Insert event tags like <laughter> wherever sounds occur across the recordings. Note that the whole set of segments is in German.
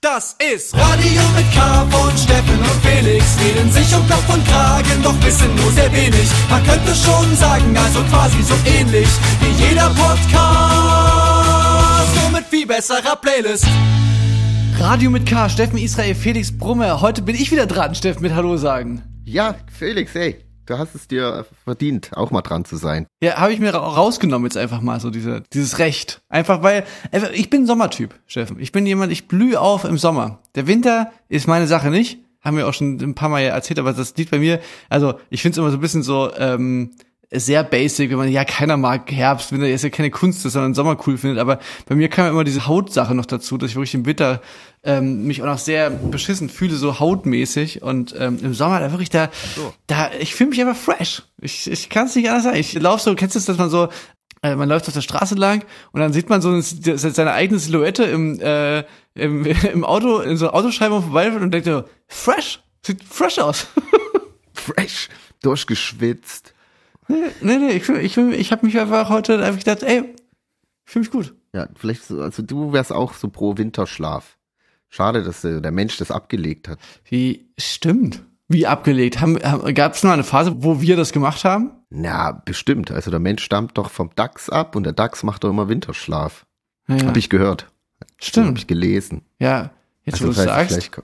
Das ist Radio mit K von Steffen und Felix. Reden sich um Kopf und Kragen, doch wissen nur sehr wenig. Man könnte schon sagen, also quasi so ähnlich wie jeder Podcast. Nur mit viel besserer Playlist. Radio mit K, Steffen Israel, Felix Brummer. Heute bin ich wieder dran, Steffen, mit Hallo sagen. Ja, Felix, hey, du hast es dir verdient, auch mal dran zu sein. Ja, habe ich mir ra- rausgenommen jetzt einfach mal so diese, dieses Recht. Einfach weil, ich bin Sommertyp, Steffen. Ich bin jemand, ich blühe auf im Sommer. Der Winter ist meine Sache nicht. Haben wir auch schon ein paar Mal erzählt, aber das liegt bei mir, also ich finde es immer so ein bisschen so, ähm, sehr basic, wenn man, ja, keiner mag Herbst, Winter ist ja keine Kunst, man den Sommer cool findet, aber bei mir kam immer diese Hautsache noch dazu, dass ich wirklich im Winter ähm, mich auch noch sehr beschissen fühle, so hautmäßig und ähm, im Sommer da wirklich da, da ich fühle mich einfach fresh. Ich, ich kann es nicht anders sagen. Ich laufe so, kennst du das, dass man so, äh, man läuft auf der Straße lang und dann sieht man so eine, seine eigene Silhouette im, äh, im, <laughs> im Auto, in so einer Autoscheibe vorbeifahren und denkt so, fresh, sieht fresh aus. <laughs> Fresh, durchgeschwitzt. Nee, nee, ich, fühl- ich, fühl- ich habe mich einfach heute einfach gedacht, ey, fühle mich gut. Ja, vielleicht so, also du wärst auch so pro Winterschlaf. Schade, dass der Mensch das abgelegt hat. Wie, stimmt. Wie abgelegt. Gab es mal eine Phase, wo wir das gemacht haben? Na, bestimmt. Also der Mensch stammt doch vom Dachs ab und der Dachs macht doch immer Winterschlaf. Ja, ja. Hab ich gehört. Habe Stimmt. ich gelesen. Ja, jetzt wo Also du das heißt, sagst.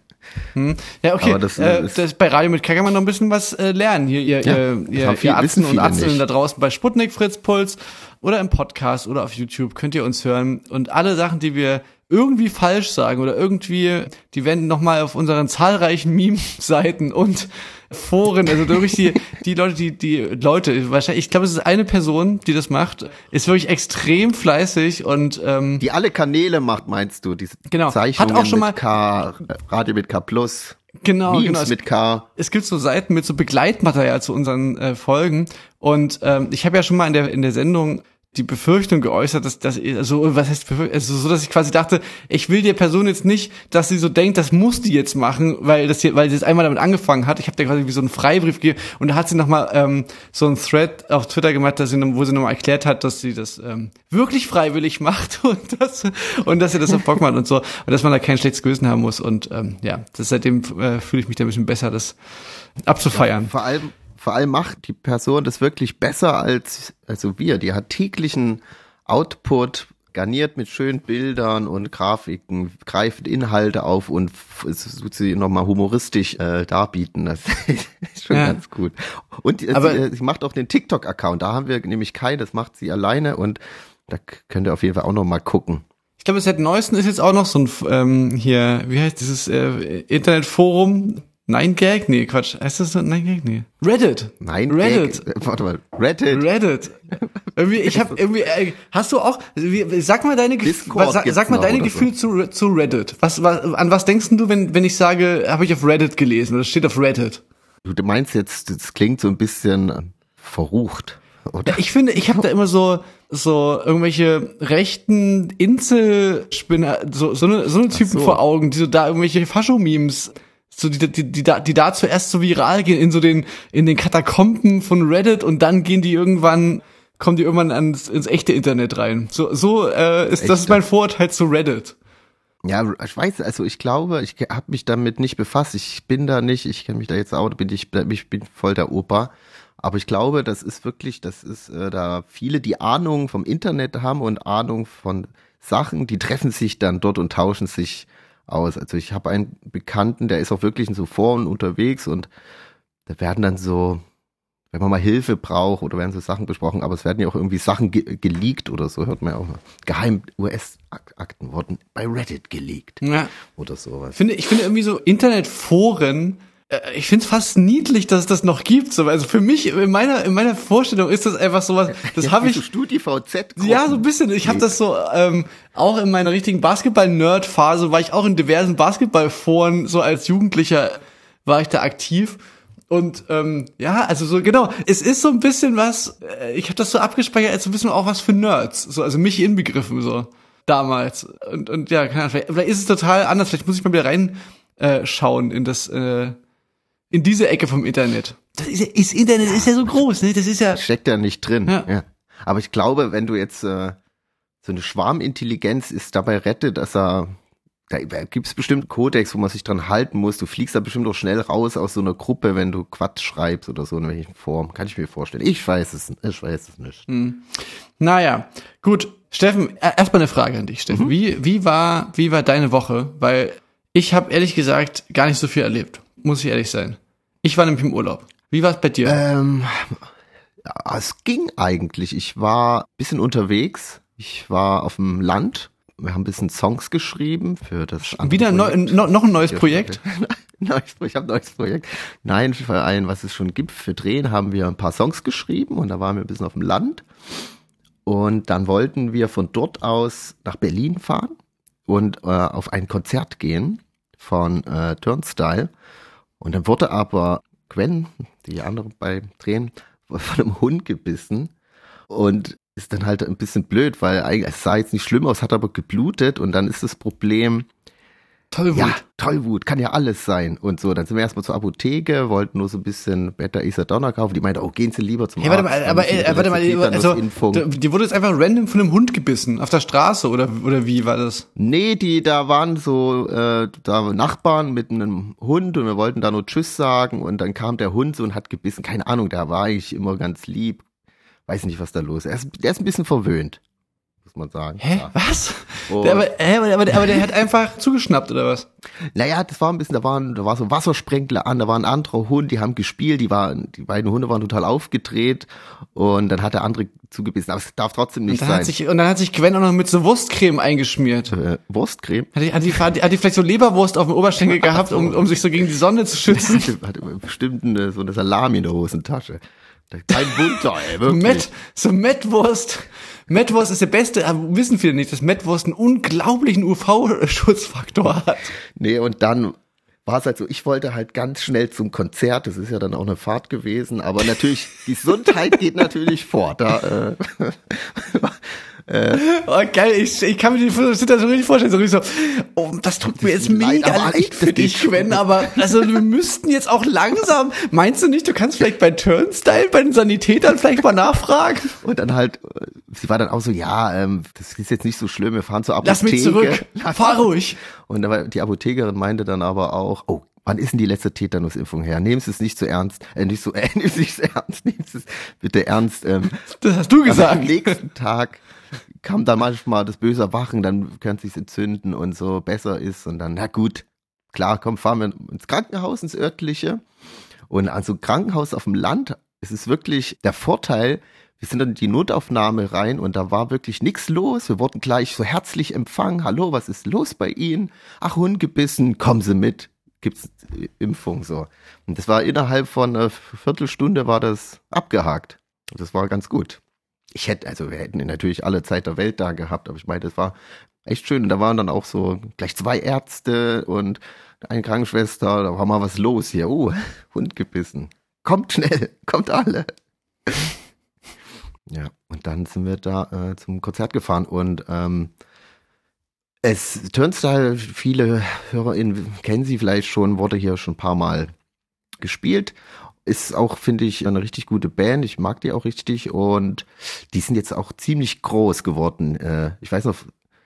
Hm. Ja, okay. Aber das, äh, äh, ist- das bei Radio mit K kann man noch ein bisschen was äh, lernen. Hier, ihr, Ja, ihr, ihr, viel- ihr Atzen und Atzeln da draußen bei Sputnik, Fritz Puls oder im Podcast oder auf YouTube könnt ihr uns hören. Und alle Sachen, die wir irgendwie falsch sagen oder irgendwie, die werden nochmal auf unseren zahlreichen Meme-Seiten und Foren, also wirklich die, die Leute, die, die Leute, wahrscheinlich, ich glaube, es ist eine Person, die das macht, ist wirklich extrem fleißig und ähm, Die alle Kanäle macht, meinst du? Diese Genau. Hat Zeichnungen auch schon mal- mit K, Radio mit K Plus, genau, Memes genau. es- mit K. es gibt so Seiten mit so Begleitmaterial zu unseren äh, Folgen und ähm, ich habe ja schon mal in der in der Sendung die Befürchtung geäußert, dass das also was heißt also so dass ich quasi dachte, ich will der Person jetzt nicht, dass sie so denkt, das muss die jetzt machen, weil das hier, weil sie jetzt einmal damit angefangen hat. Ich habe der quasi wie so einen Freibrief gegeben und da hat sie noch mal ähm, so einen Thread auf Twitter gemacht, dass sie wo sie nochmal erklärt hat, dass sie das ähm, wirklich freiwillig <laughs> macht und das und dass sie das auf Bock macht und so und dass man da kein schlechtes Gewissen haben muss und ähm, ja, das seitdem äh, fühle ich mich da ein bisschen besser, das abzufeiern. Vor allem, vor allem macht die Person das wirklich besser als also wir. Die hat täglichen Output garniert mit schönen Bildern und Grafiken, greift Inhalte auf und tut sie nochmal humoristisch äh, darbieten. Das <laughs> ist schon Ja. ganz gut. Und äh, Aber- sie, äh, sie macht auch den TikTok-Account. Da haben wir nämlich keinen, das macht sie alleine und da könnt ihr auf jeden Fall auch nochmal gucken. Ich glaube, seit neuesten ist jetzt auch noch so ein ähm, hier, wie heißt dieses äh, Internetforum? Nine Gag? Nee, Quatsch. Heißt das so? Nine Gag? Nee. Reddit. Nein, Reddit. Gag- warte mal, Reddit. Reddit. <laughs> Irgendwie, ich habe irgendwie, äh, hast du auch, wie, sag mal deine, Discord sag, sag mal deine Gefühle zu, zu Reddit. Was, was, an was denkst du, wenn, wenn ich sage, habe ich auf Reddit gelesen oder es steht auf Reddit? Du meinst jetzt, das klingt so ein bisschen verrucht, oder? Ich finde, ich habe da immer so so irgendwelche rechten Inselspinner, so so eine, so eine Typen so. vor Augen, die so da irgendwelche Fascho-Memes, so die, die, die, da, die da zuerst so viral gehen in so den in den Katakomben von Reddit und dann gehen die irgendwann kommen die irgendwann ans, ins echte Internet rein. So so äh, ist das ist mein Vorurteil zu Reddit. Ja, ich weiß, also ich glaube, ich habe mich damit nicht befasst. Ich bin da nicht, ich kenne mich da jetzt auch, bin ich, ich bin voll der Opa. Aber ich glaube, das ist wirklich, das ist äh, da viele, die Ahnung vom Internet haben und Ahnung von Sachen, die treffen sich dann dort und tauschen sich aus. Also ich habe einen Bekannten, der ist auch wirklich in so Foren unterwegs und da werden dann so, wenn man mal Hilfe braucht oder werden so Sachen besprochen, aber es werden ja auch irgendwie Sachen ge geleakt oder so, hört man ja auch mal. Geheim US-Akten wurden bei Reddit geleakt Ja. oder sowas. Ich finde, ich finde irgendwie so Internetforen, ich finde es fast niedlich, dass es das noch gibt. So, also für mich, in meiner, in meiner Vorstellung ist das einfach sowas, das habe ich, StudiVZ. ja, so ein bisschen. Ich habe das so ähm, auch in meiner richtigen Basketball-Nerd-Phase war ich auch in diversen Basketballforen so als Jugendlicher war ich da aktiv und ähm, ja, also so genau. Es ist so ein bisschen was. Äh, ich habe das so abgespeichert als so ein bisschen auch was für Nerds, so also mich inbegriffen so damals und und ja, keine Ahnung, vielleicht, vielleicht ist es total anders. Vielleicht muss ich mal wieder rein äh, in das äh, in diese Ecke vom Internet. Das, ist, das Internet ist ja so groß, ne? Das ist ja Steckt ja nicht drin. Ja. Ja. Aber ich glaube, wenn du jetzt äh, so eine Schwarmintelligenz ist dabei rettet, dass er da gibt es bestimmt Kodex, wo man sich dran halten muss. Du fliegst da bestimmt auch schnell raus aus so einer Gruppe, wenn du Quatsch schreibst oder so in welchen Form. Kann ich mir vorstellen. Ich weiß es, ich weiß es nicht. Hm. Naja, gut. Steffen, erstmal eine Frage an dich, Steffen. Mhm. Wie, wie, war, wie war deine Woche? Weil ich habe ehrlich gesagt gar nicht so viel erlebt. Muss ich ehrlich sein. Ich war nämlich im Urlaub. Wie war es bei dir? Ähm, ja, es ging eigentlich. Ich war ein bisschen unterwegs. Ich war auf dem Land wir haben ein bisschen Songs geschrieben für das Wieder neu, no, noch ein neues Projekt? <laughs> neues, ich habe ein neues Projekt. Nein, für ein, was es schon gibt für Drehen, haben wir ein paar Songs geschrieben und da waren wir ein bisschen auf dem Land. Und dann wollten wir von dort aus nach Berlin fahren und äh, auf ein Konzert gehen von äh, Turnstyle. Und dann wurde aber Gwen, die andere bei Drehen, von einem Hund gebissen. Und ist dann halt ein bisschen blöd, weil eigentlich, es sah jetzt nicht schlimm aus, hat aber geblutet und dann ist das Problem, Tollwut. Ja, Tollwut, kann ja alles sein und so. Dann sind wir erstmal zur Apotheke, wollten nur so ein bisschen Beta Isadonna kaufen. Die meinte, oh, gehen Sie lieber zum hey, Arzt. Warte mal, aber, äh, warte mal, also, die wurde jetzt einfach random von einem Hund gebissen, auf der Straße oder, oder wie war das? Nee, die, da waren so, äh, da Nachbarn mit einem Hund und wir wollten da nur Tschüss sagen und dann kam der Hund so und hat gebissen. Keine Ahnung, der war ich immer ganz lieb, weiß nicht, was da los ist. Er ist, der ist ein bisschen verwöhnt, muss man sagen. Hä? Ja. Was? Der, aber, hä, aber, aber, aber der hat einfach zugeschnappt, oder was? Naja, das war ein bisschen, da waren, da war so Wassersprenkler an, da war ein anderer Hund, die haben gespielt, die waren, die beiden Hunde waren total aufgedreht und dann hat der andere zugebissen, aber es darf trotzdem nicht und sein. Hat sich, und dann hat sich Gwen auch noch mit so Wurstcreme eingeschmiert. Äh, Wurstcreme? Hat die, hat, die, hat die vielleicht so Leberwurst auf dem Oberschenkel <laughs> gehabt, um, um sich so gegen die Sonne zu schützen? <laughs> Hatte, hatte bestimmt eine, so eine Salami in der Hosentasche. Kein Wunder, ey, wirklich. Met, so Mettwurst. Mettwurst ist der beste, aber wissen viele nicht, dass Mettwurst einen unglaublichen UV-Schutzfaktor hat. Nee, und dann war es halt so, ich wollte halt ganz schnell zum Konzert, das ist ja dann auch eine Fahrt gewesen, aber natürlich, die Gesundheit <laughs> geht natürlich vor. Da, äh, <laughs> Äh, oh, geil, ich, ich kann mir die Situation richtig vorstellen. So, so oh, das tut mir jetzt mega leid, leid für dich, Gwen, aber also wir <laughs> müssten jetzt auch langsam, meinst du nicht, du kannst vielleicht bei Turnstyle, bei den Sanitätern vielleicht mal nachfragen? Und dann halt, sie war dann auch so, ja, ähm, das ist jetzt nicht so schlimm, wir fahren zur Apotheke. Lass mich zurück, fahr ruhig. Und war, die Apothekerin meinte dann aber auch, oh, Wann ist denn die letzte Tetanusimpfung her? Nehmen Sie es nicht zu ernst, äh, nicht so, <laughs> äh, nehmen Sie es ernst, nehmen Sie es bitte ernst. Ähm, das hast du gesagt. Am nächsten Tag kam da manchmal das böse Wachen, dann könnte sich entzünden und so besser ist und dann, na gut, klar, komm, fahren wir ins Krankenhaus, ins örtliche. Und also Krankenhaus auf dem Land, es ist wirklich der Vorteil, wir sind dann in die Notaufnahme rein und da war wirklich nichts los. Wir wurden gleich so herzlich empfangen. Hallo, was ist los bei Ihnen? Ach, Hund gebissen, kommen Sie mit. Gibt's Impfung so. Und das war innerhalb von einer Viertelstunde war das abgehakt. Und das war ganz gut ich hätte, also wir hätten natürlich alle Zeit der Welt da gehabt, aber ich meine, das war echt schön. Und da waren dann auch so gleich zwei Ärzte und eine Krankenschwester, da war mal was los hier. Oh, <laughs> Hund gebissen. Kommt schnell, <laughs> kommt alle. ja, und dann sind wir da äh, zum Konzert gefahren und ähm, es Turnstyle, viele HörerInnen kennen sie vielleicht schon, wurde hier schon ein paar Mal gespielt ist auch, finde ich, eine richtig gute Band. Ich mag die auch richtig und die sind jetzt auch ziemlich groß geworden. Äh, ich weiß noch,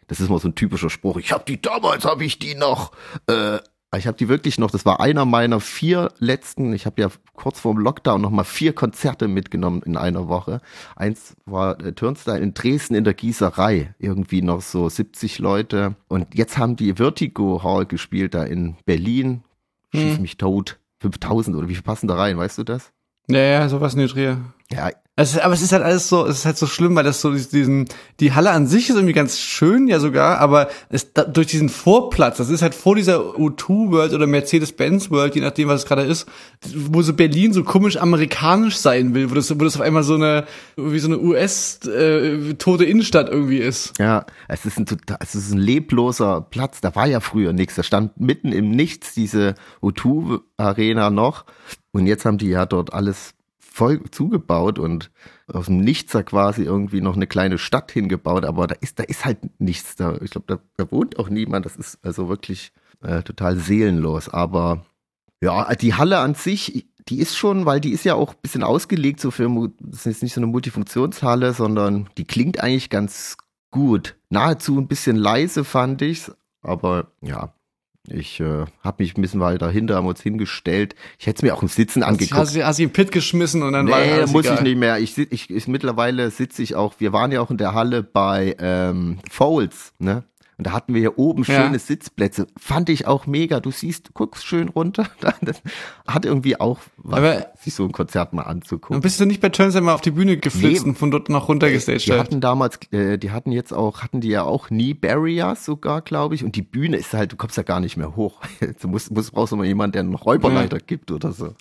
das ist mal so ein typischer Spruch. Ich habe die damals, habe ich die noch. Äh, ich habe die wirklich noch. Das war einer meiner vier letzten. Ich habe ja kurz vor dem Lockdown noch mal vier Konzerte mitgenommen in einer Woche. Eins war äh, Turnstyle in Dresden in der Gießerei. Irgendwie noch so 70 Leute. Und jetzt haben die Vertigo Hall gespielt da in Berlin. Schieß hm. mich tot. 5000 oder wie viel passen da rein, weißt du das? Ja, ja, sowas in Dreh. Ja, es, aber es ist halt alles so, es ist halt so schlimm, weil das so diesen, die Halle an sich ist irgendwie ganz schön, ja sogar, aber es da, durch diesen Vorplatz, das ist halt vor dieser U2 World oder Mercedes-Benz World, je nachdem, was es gerade ist, wo so Berlin so komisch amerikanisch sein will, wo das, wo das auf einmal so eine, wie so eine US äh, tote Innenstadt irgendwie ist. Ja, es ist ein total, es ist ein lebloser Platz. Da war ja früher nichts. Da stand mitten im Nichts diese U2 Arena noch. Und jetzt haben die ja dort alles voll zugebaut und aus dem Nichts da quasi irgendwie noch eine kleine Stadt hingebaut, aber da ist, da ist halt nichts da. Ich glaube, da, da, wohnt auch niemand. Das ist also wirklich äh, total seelenlos. Aber ja, die Halle an sich, die ist schon, weil die ist ja auch ein bisschen ausgelegt, so für, das ist nicht so eine Multifunktionshalle, sondern die klingt eigentlich ganz gut. Nahezu ein bisschen leise fand ich's, aber ja, ich äh, habe mich ein bisschen weiter hinter, haben uns hingestellt. Ich hätte es mir auch im Sitzen angeguckt. Hast du, hast du ihn Pit geschmissen und dann nee, war alles muss egal. ich nicht mehr. Ich, ich, ich mittlerweile sitze ich auch. Wir waren ja auch in der Halle bei ähm, Fouls, ne? Und da hatten wir hier oben Ja. schöne Sitzplätze. Fand ich auch mega. Du siehst, guckst schön runter. <laughs> Das hat irgendwie auch was, Aber- sich so ein Konzert mal Und anzugucken. bist du nicht bei Turns einmal auf die Bühne geflitzt Nee. und von dort noch runtergestaged? Die halt? hatten damals, äh, die hatten jetzt auch, hatten die ja auch Knee Barriers sogar, glaube ich. Und die Bühne ist halt, du kommst ja gar nicht mehr hoch. Du musst, musst brauchst du mal jemanden, der einen Räuberleiter gibt oder so.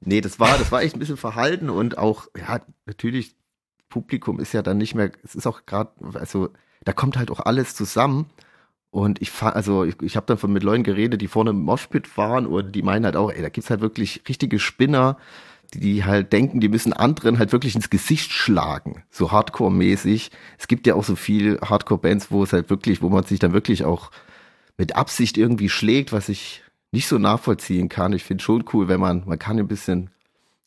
Nee, das war, das war echt ein bisschen verhalten und auch, ja, natürlich, Publikum ist ja dann nicht mehr, es ist auch gerade, also da kommt halt auch alles zusammen. Und ich fahr, also ich, ich habe dann von mit Leuten geredet, die vorne im Moshpit waren und die meinen halt auch, ey, da gibt's halt wirklich richtige Spinner, die, die halt denken, die müssen anderen halt wirklich ins Gesicht schlagen, so Hardcore-mäßig. Es gibt ja auch so viel Hardcore-Bands, wo es halt wirklich, wo man sich dann wirklich auch mit Absicht irgendwie schlägt, was ich nicht so nachvollziehen kann. Ich finde schon cool, wenn man, man kann ein bisschen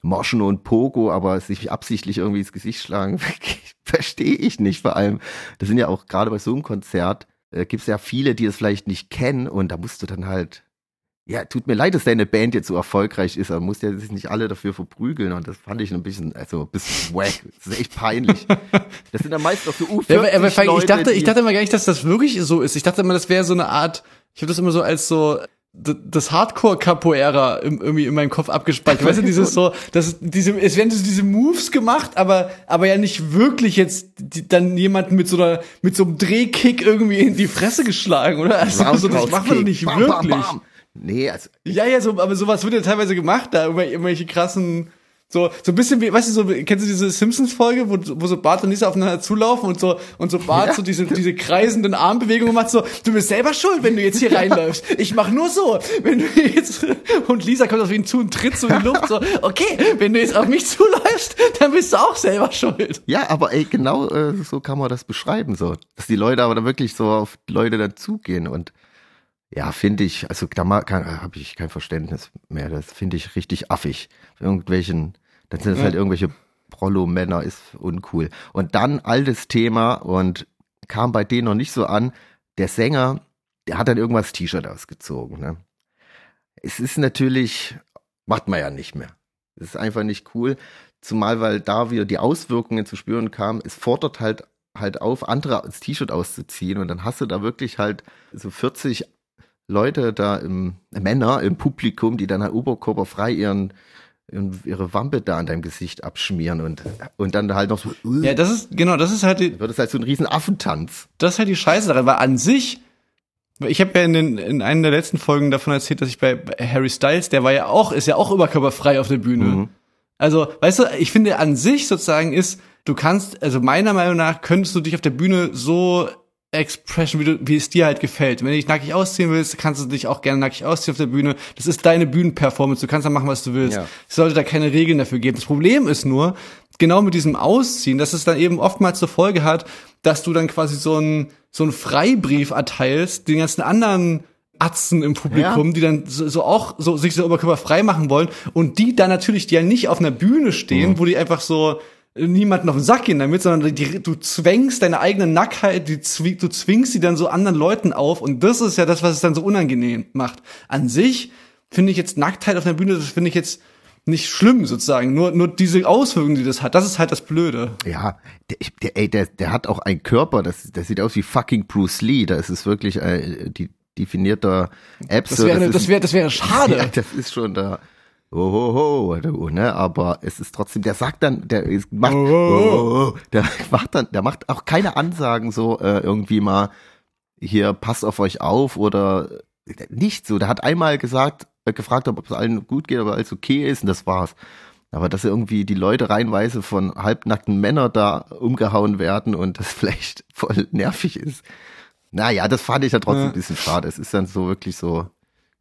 Moschen und Pogo, aber sich absichtlich irgendwie ins Gesicht schlagen, <laughs> verstehe ich nicht. Vor allem, das sind ja auch gerade bei so einem Konzert, äh, gibt es ja viele, die es vielleicht nicht kennen und da musst du dann halt, ja, tut mir leid, dass deine Band jetzt so erfolgreich ist, aber musst ja sich nicht alle dafür verprügeln und das fand ich ein bisschen, also ein bisschen <laughs> wack. Das ist echt peinlich. <laughs> Das sind dann meist auch so U40 Ja, aber, aber ich dachte, ich dachte immer gar nicht, dass das wirklich so ist. Ich dachte immer, das wäre so eine Art, ich habe das immer so als so das Hardcore Capoeira irgendwie in meinem Kopf abgespeichert. Weißt du, dieses so, das diese es werden so diese Moves gemacht, aber aber ja nicht wirklich jetzt die, dann jemanden mit so einer mit so einem Drehkick irgendwie in die Fresse geschlagen, oder? Also so, das macht man doch nicht Bam, wirklich. Bam, bam. Nee, also Ja, ja, so, aber sowas wird ja teilweise gemacht, da irgendwelche krassen, so, so ein bisschen wie, weißt du, so, kennst du diese Simpsons-Folge, wo, wo so Bart und Lisa aufeinander zulaufen und so, und so Bart Ja. so diese, diese kreisenden Armbewegungen macht, so, du bist selber schuld, wenn du jetzt hier reinläufst. Ich mach nur so, wenn du jetzt, und Lisa kommt auf ihn zu und tritt so in die Luft, so, okay, wenn du jetzt auf mich zuläufst, dann bist du auch selber schuld. Ja, aber ey, genau äh, so kann man das beschreiben, so. Dass die Leute aber dann wirklich so auf Leute dazugehen und ja, finde ich, also da habe ich kein Verständnis mehr. Das finde ich richtig affig. Irgendwelchen, dann sind es Ja. halt irgendwelche Prollo-Männer, ist uncool. Und dann altes Thema und kam bei denen noch nicht so an. Der Sänger, der hat dann irgendwas T-Shirt ausgezogen. Ne? Es ist natürlich, macht man ja nicht mehr. Es ist einfach nicht cool. Zumal, weil da wieder die Auswirkungen zu spüren kamen, es fordert halt halt auf, andere das T-Shirt auszuziehen und dann hast du da wirklich halt so 40 Leute da im, Männer im Publikum, die dann halt oberkörperfrei ihren ihre Wampe da an deinem Gesicht abschmieren und, und dann halt noch so, uh, Ja, das ist, genau, das ist halt die, wird es halt so ein riesen Affentanz. das ist halt die Scheiße daran, weil an sich, ich habe ja in, den, in einer der letzten Folgen davon erzählt, dass ich bei Harry Styles, der war ja auch, ist ja auch überkörperfrei auf der Bühne. Mhm. Also, weißt du, ich finde an sich sozusagen ist, du kannst, also meiner Meinung nach könntest du dich auf der Bühne so expression, wie, du, wie es dir halt gefällt. Wenn du dich nackig ausziehen willst, kannst du dich auch gerne nackig ausziehen auf der Bühne. Das ist deine Bühnenperformance. Du kannst da machen, was du willst. Ja. Es sollte da keine Regeln dafür geben. Das Problem ist nur, genau mit diesem Ausziehen, dass es dann eben oftmals zur Folge hat, dass du dann quasi so einen so einen Freibrief erteilst, den ganzen anderen Atzen im Publikum, Ja. die dann so, so auch so sich so überkörperfrei machen wollen und die dann natürlich, die ja nicht auf einer Bühne stehen, wo die einfach so niemanden auf den Sack gehen damit, sondern die, du zwängst deine eigene Nacktheit, die, du zwingst sie dann so anderen Leuten auf und das ist ja das, was es dann so unangenehm macht. An sich finde ich jetzt Nacktheit auf der Bühne, das finde ich jetzt nicht schlimm sozusagen, nur, nur diese Auswirkungen, die das hat, das ist halt das Blöde. Ja, der, der, ey, der, der hat auch einen Körper, das, das sieht aus wie fucking Bruce Lee. Da ist es wirklich äh, die definierter Apps. Das wäre, das wäre, das wäre schade. <laughs> Ja, das ist schon da. Oh, ho, ho, du, ne, aber es ist trotzdem, der sagt dann, der macht, Oh, oh, oh, oh, der macht dann, der macht auch keine Ansagen so äh, irgendwie mal, hier passt auf euch auf oder nicht so. Der hat einmal gesagt, äh, gefragt, ob es allen gut geht, ob alles okay ist und das war's. Aber dass irgendwie die Leute reihenweise von halbnackten Männern da umgehauen werden und das <laughs> vielleicht voll nervig ist. Naja, das fand ich ja trotzdem Ja. ein bisschen schade. Es ist dann so wirklich so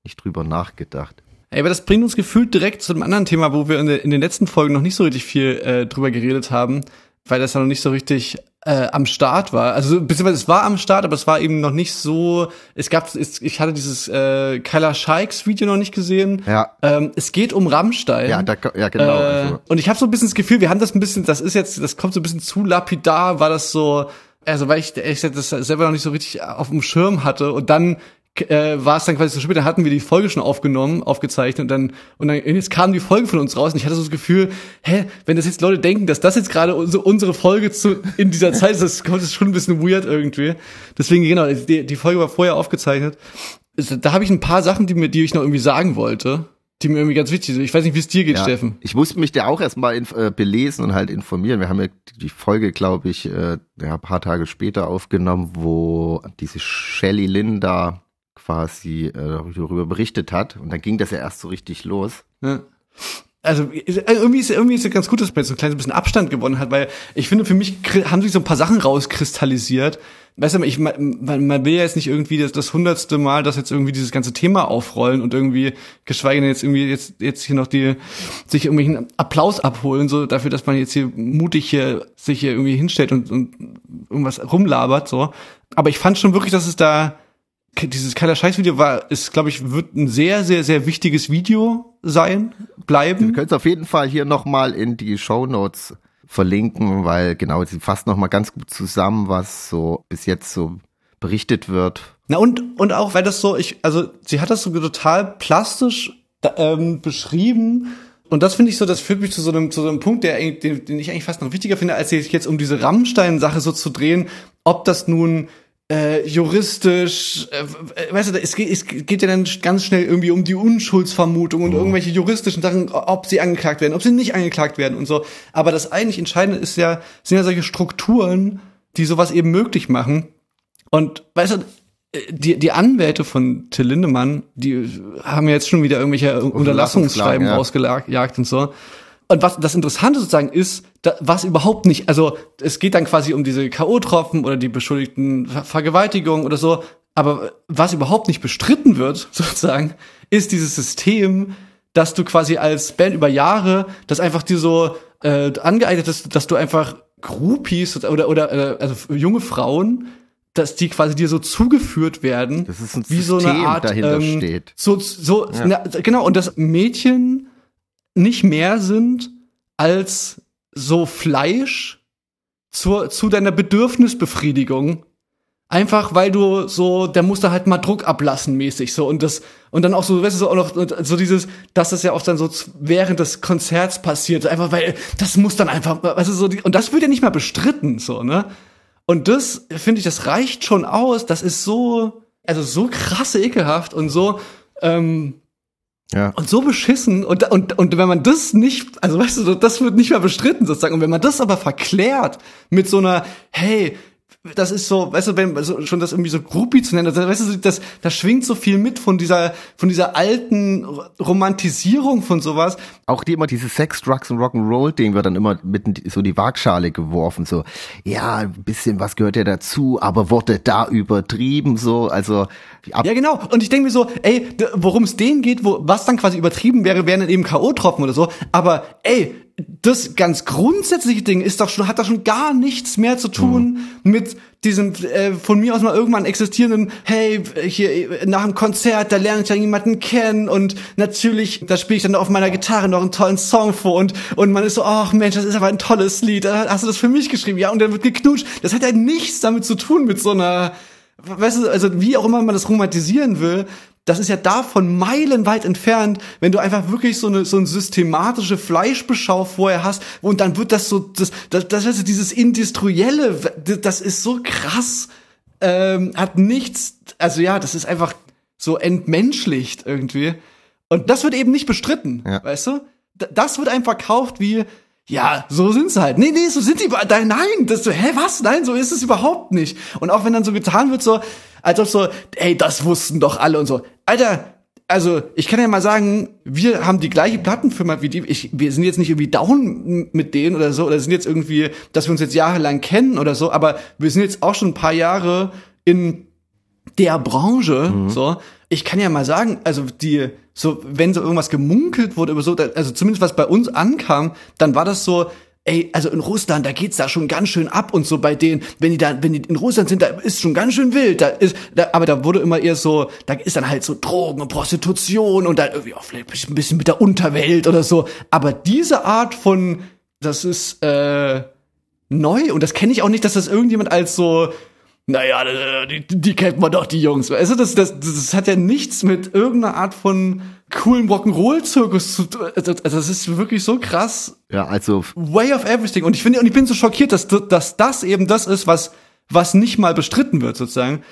nicht drüber nachgedacht. Ey, aber das bringt uns gefühlt direkt zu einem anderen Thema, wo wir in, der, in den letzten Folgen noch nicht so richtig viel äh, drüber geredet haben, weil das ja noch nicht so richtig äh, am Start war. Also beziehungsweise es war am Start, aber es war eben noch nicht so. Es gab, es, ich hatte dieses äh, Kyla Shikes Video noch nicht gesehen. Ja. Ähm, es geht um Rammstein. Ja, da, ja genau. Äh, also, und ich habe so ein bisschen das Gefühl, wir haben das ein bisschen, das ist jetzt, das kommt so ein bisschen zu lapidar, war das so, Also weil ich, ich das selber noch nicht so richtig auf dem Schirm hatte und dann äh, war es dann quasi so später hatten wir die Folge schon aufgenommen, aufgezeichnet und dann und dann jetzt kam die Folge von uns raus und ich hatte so das Gefühl, hä, wenn das jetzt Leute denken, dass das jetzt gerade unsere, unsere Folge zu in dieser Zeit ist, das kommt das schon ein bisschen weird irgendwie. Deswegen genau, die, die Folge war vorher aufgezeichnet. Da habe ich ein paar Sachen, die mir die ich noch irgendwie sagen wollte die mir irgendwie ganz wichtig sind. Ich weiß nicht, wie es dir geht, ja, Steffen. Ich musste mich da auch erstmal äh, belesen und halt informieren. Wir haben ja die Folge, glaube ich, äh, ja, ein paar Tage später aufgenommen, wo diese Shelly Linda quasi äh, darüber berichtet hat. Und dann ging das ja erst so richtig los. Ja. Also irgendwie ist irgendwie ist es ganz gut, dass man jetzt so ein kleines bisschen Abstand gewonnen hat, weil ich finde, für mich haben sich so ein paar Sachen rauskristallisiert. Weißt du, ich, man, man will ja jetzt nicht irgendwie das, das hundertste Mal, dass jetzt irgendwie dieses ganze Thema aufrollen und irgendwie, geschweige denn jetzt irgendwie jetzt, jetzt hier noch die, sich irgendwelchen Applaus abholen, so dafür, dass man jetzt hier mutig hier, sich hier irgendwie hinstellt und, und irgendwas rumlabert, so. Aber ich fand schon wirklich, dass es da, dieses Keiler Scheiß-Video war, ist, glaube ich, wird ein sehr, sehr, sehr wichtiges Video sein, bleiben. Wir können es auf jeden Fall hier nochmal in die Show Notes verlinken, weil genau, sie fasst nochmal ganz gut zusammen, was so bis jetzt so berichtet wird. Na und, und auch, weil das so, ich, also sie hat das so total plastisch ähm, beschrieben, und das finde ich so, das führt mich zu so einem, zu so einem Punkt, der, den, den ich eigentlich fast noch wichtiger finde, als sich jetzt um diese Rammstein-Sache so zu drehen, ob das nun äh, juristisch, äh, weißt du, es geht, es geht ja dann ganz schnell irgendwie um die Unschuldsvermutung und oh. irgendwelche juristischen Sachen, ob sie angeklagt werden, ob sie nicht angeklagt werden und so. Aber das eigentlich Entscheidende ist ja, sind ja solche Strukturen, die sowas eben möglich machen. Und weißt du, die, die Anwälte von Till Lindemann, die haben ja jetzt schon wieder irgendwelche Unterlassungsschreiben ja. rausgejagt und so. Und was das Interessante sozusagen ist, da, was überhaupt nicht, also es geht dann quasi um diese K.O.-Tropfen oder die beschuldigten Ver Vergewaltigungen oder so, aber was überhaupt nicht bestritten wird, <laughs> sozusagen, ist dieses System, dass du quasi als Band über Jahre, das einfach dir so äh, angeeignet ist, dass du einfach Groupies oder oder äh, also junge Frauen dass die quasi dir so zugeführt werden, das ist ein wie System so eine Art dahinter ähm, steht. So so ja. na, genau und das Mädchen nicht mehr sind als so Fleisch zur, zu deiner Bedürfnisbefriedigung. Einfach weil du so, der muss da halt mal Druck ablassen mäßig so und das und dann auch so, weißt du, so auch noch so dieses, dass das ja auch dann so während des Konzerts passiert, einfach weil das muss dann einfach, weißt du, so und das wird ja nicht mal bestritten so, ne? Und das finde ich, das reicht schon aus, das ist so, also so krasse ekelhaft und so ähm, ja. Und so beschissen und, und, und wenn man das nicht, also weißt du, das wird nicht mehr bestritten sozusagen. Und wenn man das aber verklärt mit so einer, hey, das ist so, weißt du, wenn also schon das irgendwie so Groupie zu nennen, also, weißt du, das, das schwingt so viel mit von dieser, von dieser alten Romantisierung von sowas. Auch die immer dieses Sex, Drugs und Rock'n'Roll Ding wird dann immer mitten so die Waagschale geworfen, so, ja, ein bisschen was gehört ja dazu, aber wurde da übertrieben, so, also. ja, genau. Und ich denke mir so, ey, worum es denen geht, wo, was dann quasi übertrieben wäre, wären dann eben K.O.-Tropfen oder so, aber ey, das ganz grundsätzliche Ding ist doch schon, hat doch schon gar nichts mehr zu tun mhm. mit diesem äh, von mir aus mal irgendwann existierenden, hey, hier nach dem Konzert, da lerne ich dann jemanden kennen und natürlich, da spiele ich dann auf meiner Gitarre noch einen tollen Song vor und und man ist so, ach Mensch, das ist aber ein tolles Lied, hast du das für mich geschrieben? Ja, und dann wird geknutscht. Das hat ja nichts damit zu tun mit so einer weißt du, also wie auch immer man das romantisieren will, das ist ja davon meilenweit entfernt, wenn du einfach wirklich so eine so eine systematische Fleischbeschau vorher hast und dann wird das so das das, das heißt dieses industrielle das ist so krass ähm, hat nichts also ja das ist einfach so entmenschlicht irgendwie und das wird eben nicht bestritten ja. weißt du das wird einem verkauft wie ja, so sind sie halt. Nee, nee, so sind die. Nein, das so, hä, was? Nein, so ist es überhaupt nicht. Und auch wenn dann so getan wird, so, als ob so, ey, das wussten doch alle und so. Alter, also ich kann ja mal sagen, wir haben die gleiche Plattenfirma wie die. Ich, wir sind jetzt nicht irgendwie down mit denen oder so, oder sind jetzt irgendwie, dass wir uns jetzt jahrelang kennen oder so, aber wir sind jetzt auch schon ein paar Jahre in der Branche, mhm. so. Ich kann ja mal sagen, also die, so, wenn so irgendwas gemunkelt wurde über so, also zumindest was bei uns ankam, dann war das so, ey, also in Russland, da geht's da schon ganz schön ab und so bei denen, wenn die da, wenn die in Russland sind, da ist schon ganz schön wild, da ist, da, aber da wurde immer eher so, da ist dann halt so Drogen und Prostitution und dann irgendwie auch vielleicht ein bisschen mit der Unterwelt oder so, aber diese Art von, das ist, äh, neu. Und das kenne ich auch nicht, dass das irgendjemand als so naja, die, die kennt man doch, die Jungs. Also das, das, das hat ja nichts mit irgendeiner Art von coolen Rock'n'Roll-Zirkus zu tun. Also das ist wirklich so krass. Ja, also. Way of everything. Und ich finde, und ich bin so schockiert, dass, dass das eben das ist, was, was nicht mal bestritten wird, sozusagen.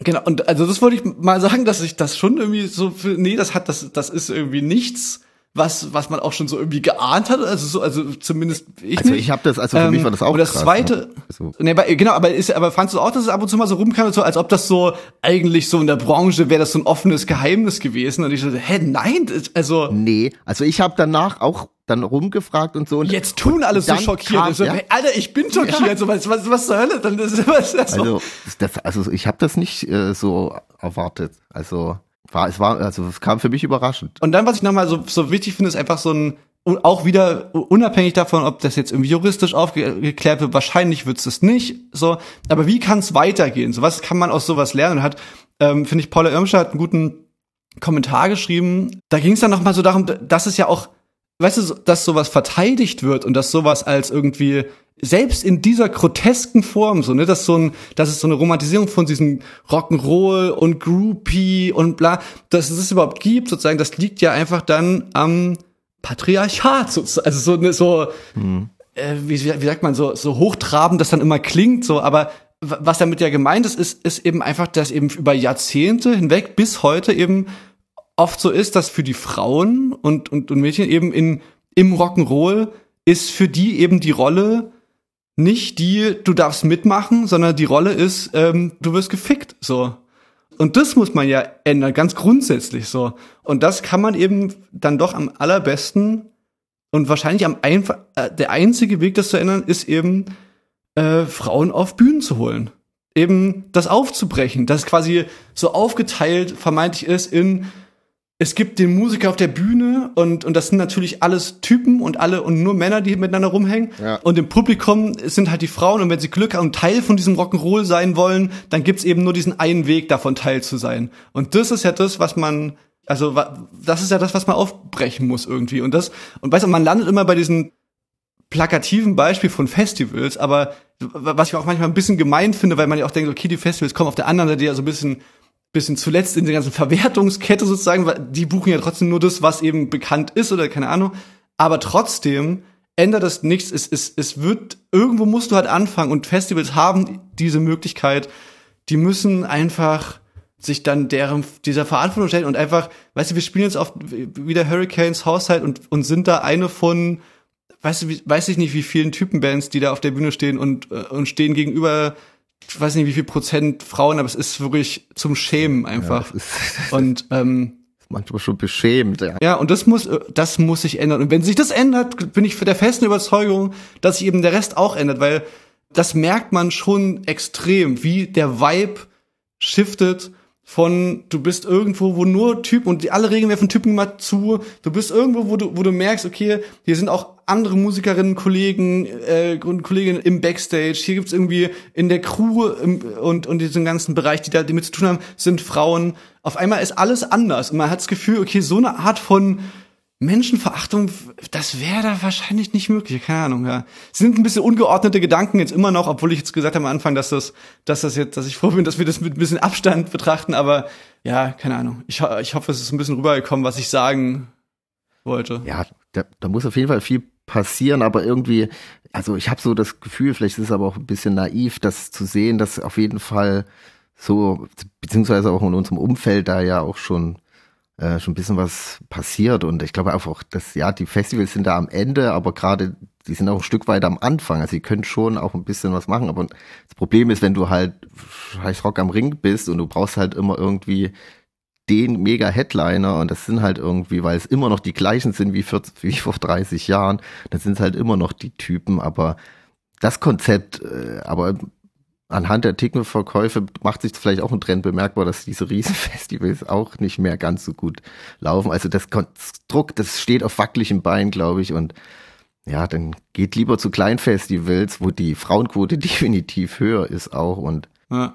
Genau, und also das wollte ich mal sagen, dass ich das schon irgendwie so, nee, das hat, das, das ist irgendwie nichts was was man auch schon so irgendwie geahnt hat, also so also zumindest ich Also ich habe das also für ähm, mich war das auch Und das krass, zweite ne? also. nee, genau, aber ist aber fandst du auch, dass es ab und zu mal so rumkam so als ob das so eigentlich so in der Branche wäre das so ein offenes Geheimnis gewesen und ich so hä, nein, also Nee, also ich habe danach auch dann rumgefragt und so. Und Jetzt tun alle so schockiert. Kam, so, ja? Alter, ich bin schockiert. Ja. So, was, was, was zur Hölle? Dann ist, was, das also, das, also ich habe das nicht äh, so erwartet. Also war, es war, also es kam für mich überraschend. Und dann, was ich nochmal so, so wichtig finde, ist einfach so ein, auch wieder unabhängig davon, ob das jetzt irgendwie juristisch aufgeklärt wird, wahrscheinlich wird es nicht, so, aber wie kann es weitergehen? So, was kann man aus sowas lernen? Und hat, ähm, finde ich, Paula Irmscher hat einen guten Kommentar geschrieben. Da ging es dann nochmal so darum, dass es ja auch, weißt du, dass sowas verteidigt wird und dass sowas als irgendwie selbst in dieser grotesken Form, so, ne, dass so ein, dass es so eine Romantisierung von diesem Rock'n'Roll und Groupie und bla, dass es das überhaupt gibt, sozusagen, das liegt ja einfach dann am Patriarchat, sozusagen, also so, ne, so, mhm. äh, wie, wie sagt man, so, so hochtrabend das dann immer klingt, so, aber was damit ja gemeint ist, ist, ist eben einfach, dass eben über Jahrzehnte hinweg bis heute eben oft so ist, dass für die Frauen und, und, und Mädchen eben in, im Rock'n'Roll ist für die eben die Rolle nicht die, du darfst mitmachen, sondern die Rolle ist, ähm, du wirst gefickt, so. Und das muss man ja ändern, ganz grundsätzlich so. Und das kann man eben dann doch am allerbesten und wahrscheinlich am einfach, äh, der einzige Weg, das zu ändern, ist eben, äh, Frauen auf Bühnen zu holen. Eben das aufzubrechen, das quasi so aufgeteilt vermeintlich ist in, es gibt den Musiker auf der Bühne und, und das sind natürlich alles Typen und alle und nur Männer, die miteinander rumhängen. Ja. Und im Publikum sind halt die Frauen und wenn sie Glück haben und Teil von diesem Rock'n'Roll sein wollen, dann gibt's eben nur diesen einen Weg davon Teil zu sein. Und das ist ja das, was man, also das ist ja das, was man aufbrechen muss irgendwie. Und das, und weißt du, man landet immer bei diesen plakativen Beispiel von Festivals, aber was ich auch manchmal ein bisschen gemein finde, weil man ja auch denkt, okay, die Festivals kommen auf der anderen Seite ja so ein bisschen bisschen zuletzt in der ganzen Verwertungskette sozusagen, weil die buchen ja trotzdem nur das, was eben bekannt ist oder keine Ahnung. Aber trotzdem ändert das nichts. Es, es, es wird, irgendwo musst du halt anfangen und Festivals haben diese Möglichkeit. Die müssen einfach sich dann deren, dieser Verantwortung stellen und einfach, weißt du, wir spielen jetzt auf wieder Hurricanes Haushalt und, und sind da eine von, weißt du, wie, weiß ich nicht, wie vielen Typenbands, die da auf der Bühne stehen und, äh, und stehen gegenüber ich weiß nicht, wie viel Prozent Frauen, aber es ist wirklich zum Schämen einfach. Ja, <laughs> und ähm, manchmal schon beschämt. Ja. ja, und das muss, das muss sich ändern. Und wenn sich das ändert, bin ich für der festen Überzeugung, dass sich eben der Rest auch ändert, weil das merkt man schon extrem, wie der Vibe shiftet von du bist irgendwo, wo nur Typen und die alle Regeln werfen Typen immer zu. Du bist irgendwo, wo du, wo du merkst, okay, hier sind auch andere Musikerinnen, Kollegen äh, und Kolleginnen im Backstage. Hier gibt's irgendwie in der Crew im, und und diesen ganzen Bereich, die da damit zu tun haben, sind Frauen. Auf einmal ist alles anders und man hat das Gefühl, okay, so eine Art von Menschenverachtung, das wäre da wahrscheinlich nicht möglich, keine Ahnung, ja. Sind ein bisschen ungeordnete Gedanken jetzt immer noch, obwohl ich jetzt gesagt habe am Anfang, dass das, dass das jetzt, dass ich froh bin, dass wir das mit ein bisschen Abstand betrachten, aber ja, keine Ahnung. Ich, ich hoffe, es ist ein bisschen rübergekommen, was ich sagen wollte. Ja, da, da muss auf jeden Fall viel passieren, aber irgendwie, also ich habe so das Gefühl, vielleicht ist es aber auch ein bisschen naiv, das zu sehen, dass auf jeden Fall so, beziehungsweise auch in unserem Umfeld da ja auch schon äh, schon ein bisschen was passiert und ich glaube auch, dass ja, die Festivals sind da am Ende, aber gerade die sind auch ein Stück weit am Anfang. Also sie können schon auch ein bisschen was machen, aber das Problem ist, wenn du halt heißt Rock am Ring bist und du brauchst halt immer irgendwie den mega Headliner und das sind halt irgendwie, weil es immer noch die gleichen sind wie, 40, wie vor 30 Jahren, dann sind es halt immer noch die Typen, aber das Konzept, äh, aber anhand der Ticketverkäufe macht sich vielleicht auch ein Trend bemerkbar, dass diese Riesenfestivals auch nicht mehr ganz so gut laufen. Also das Konstrukt, das steht auf wackeligen Beinen, glaube ich. Und ja, dann geht lieber zu Kleinfestivals, wo die Frauenquote <laughs> definitiv höher ist auch. Und ja.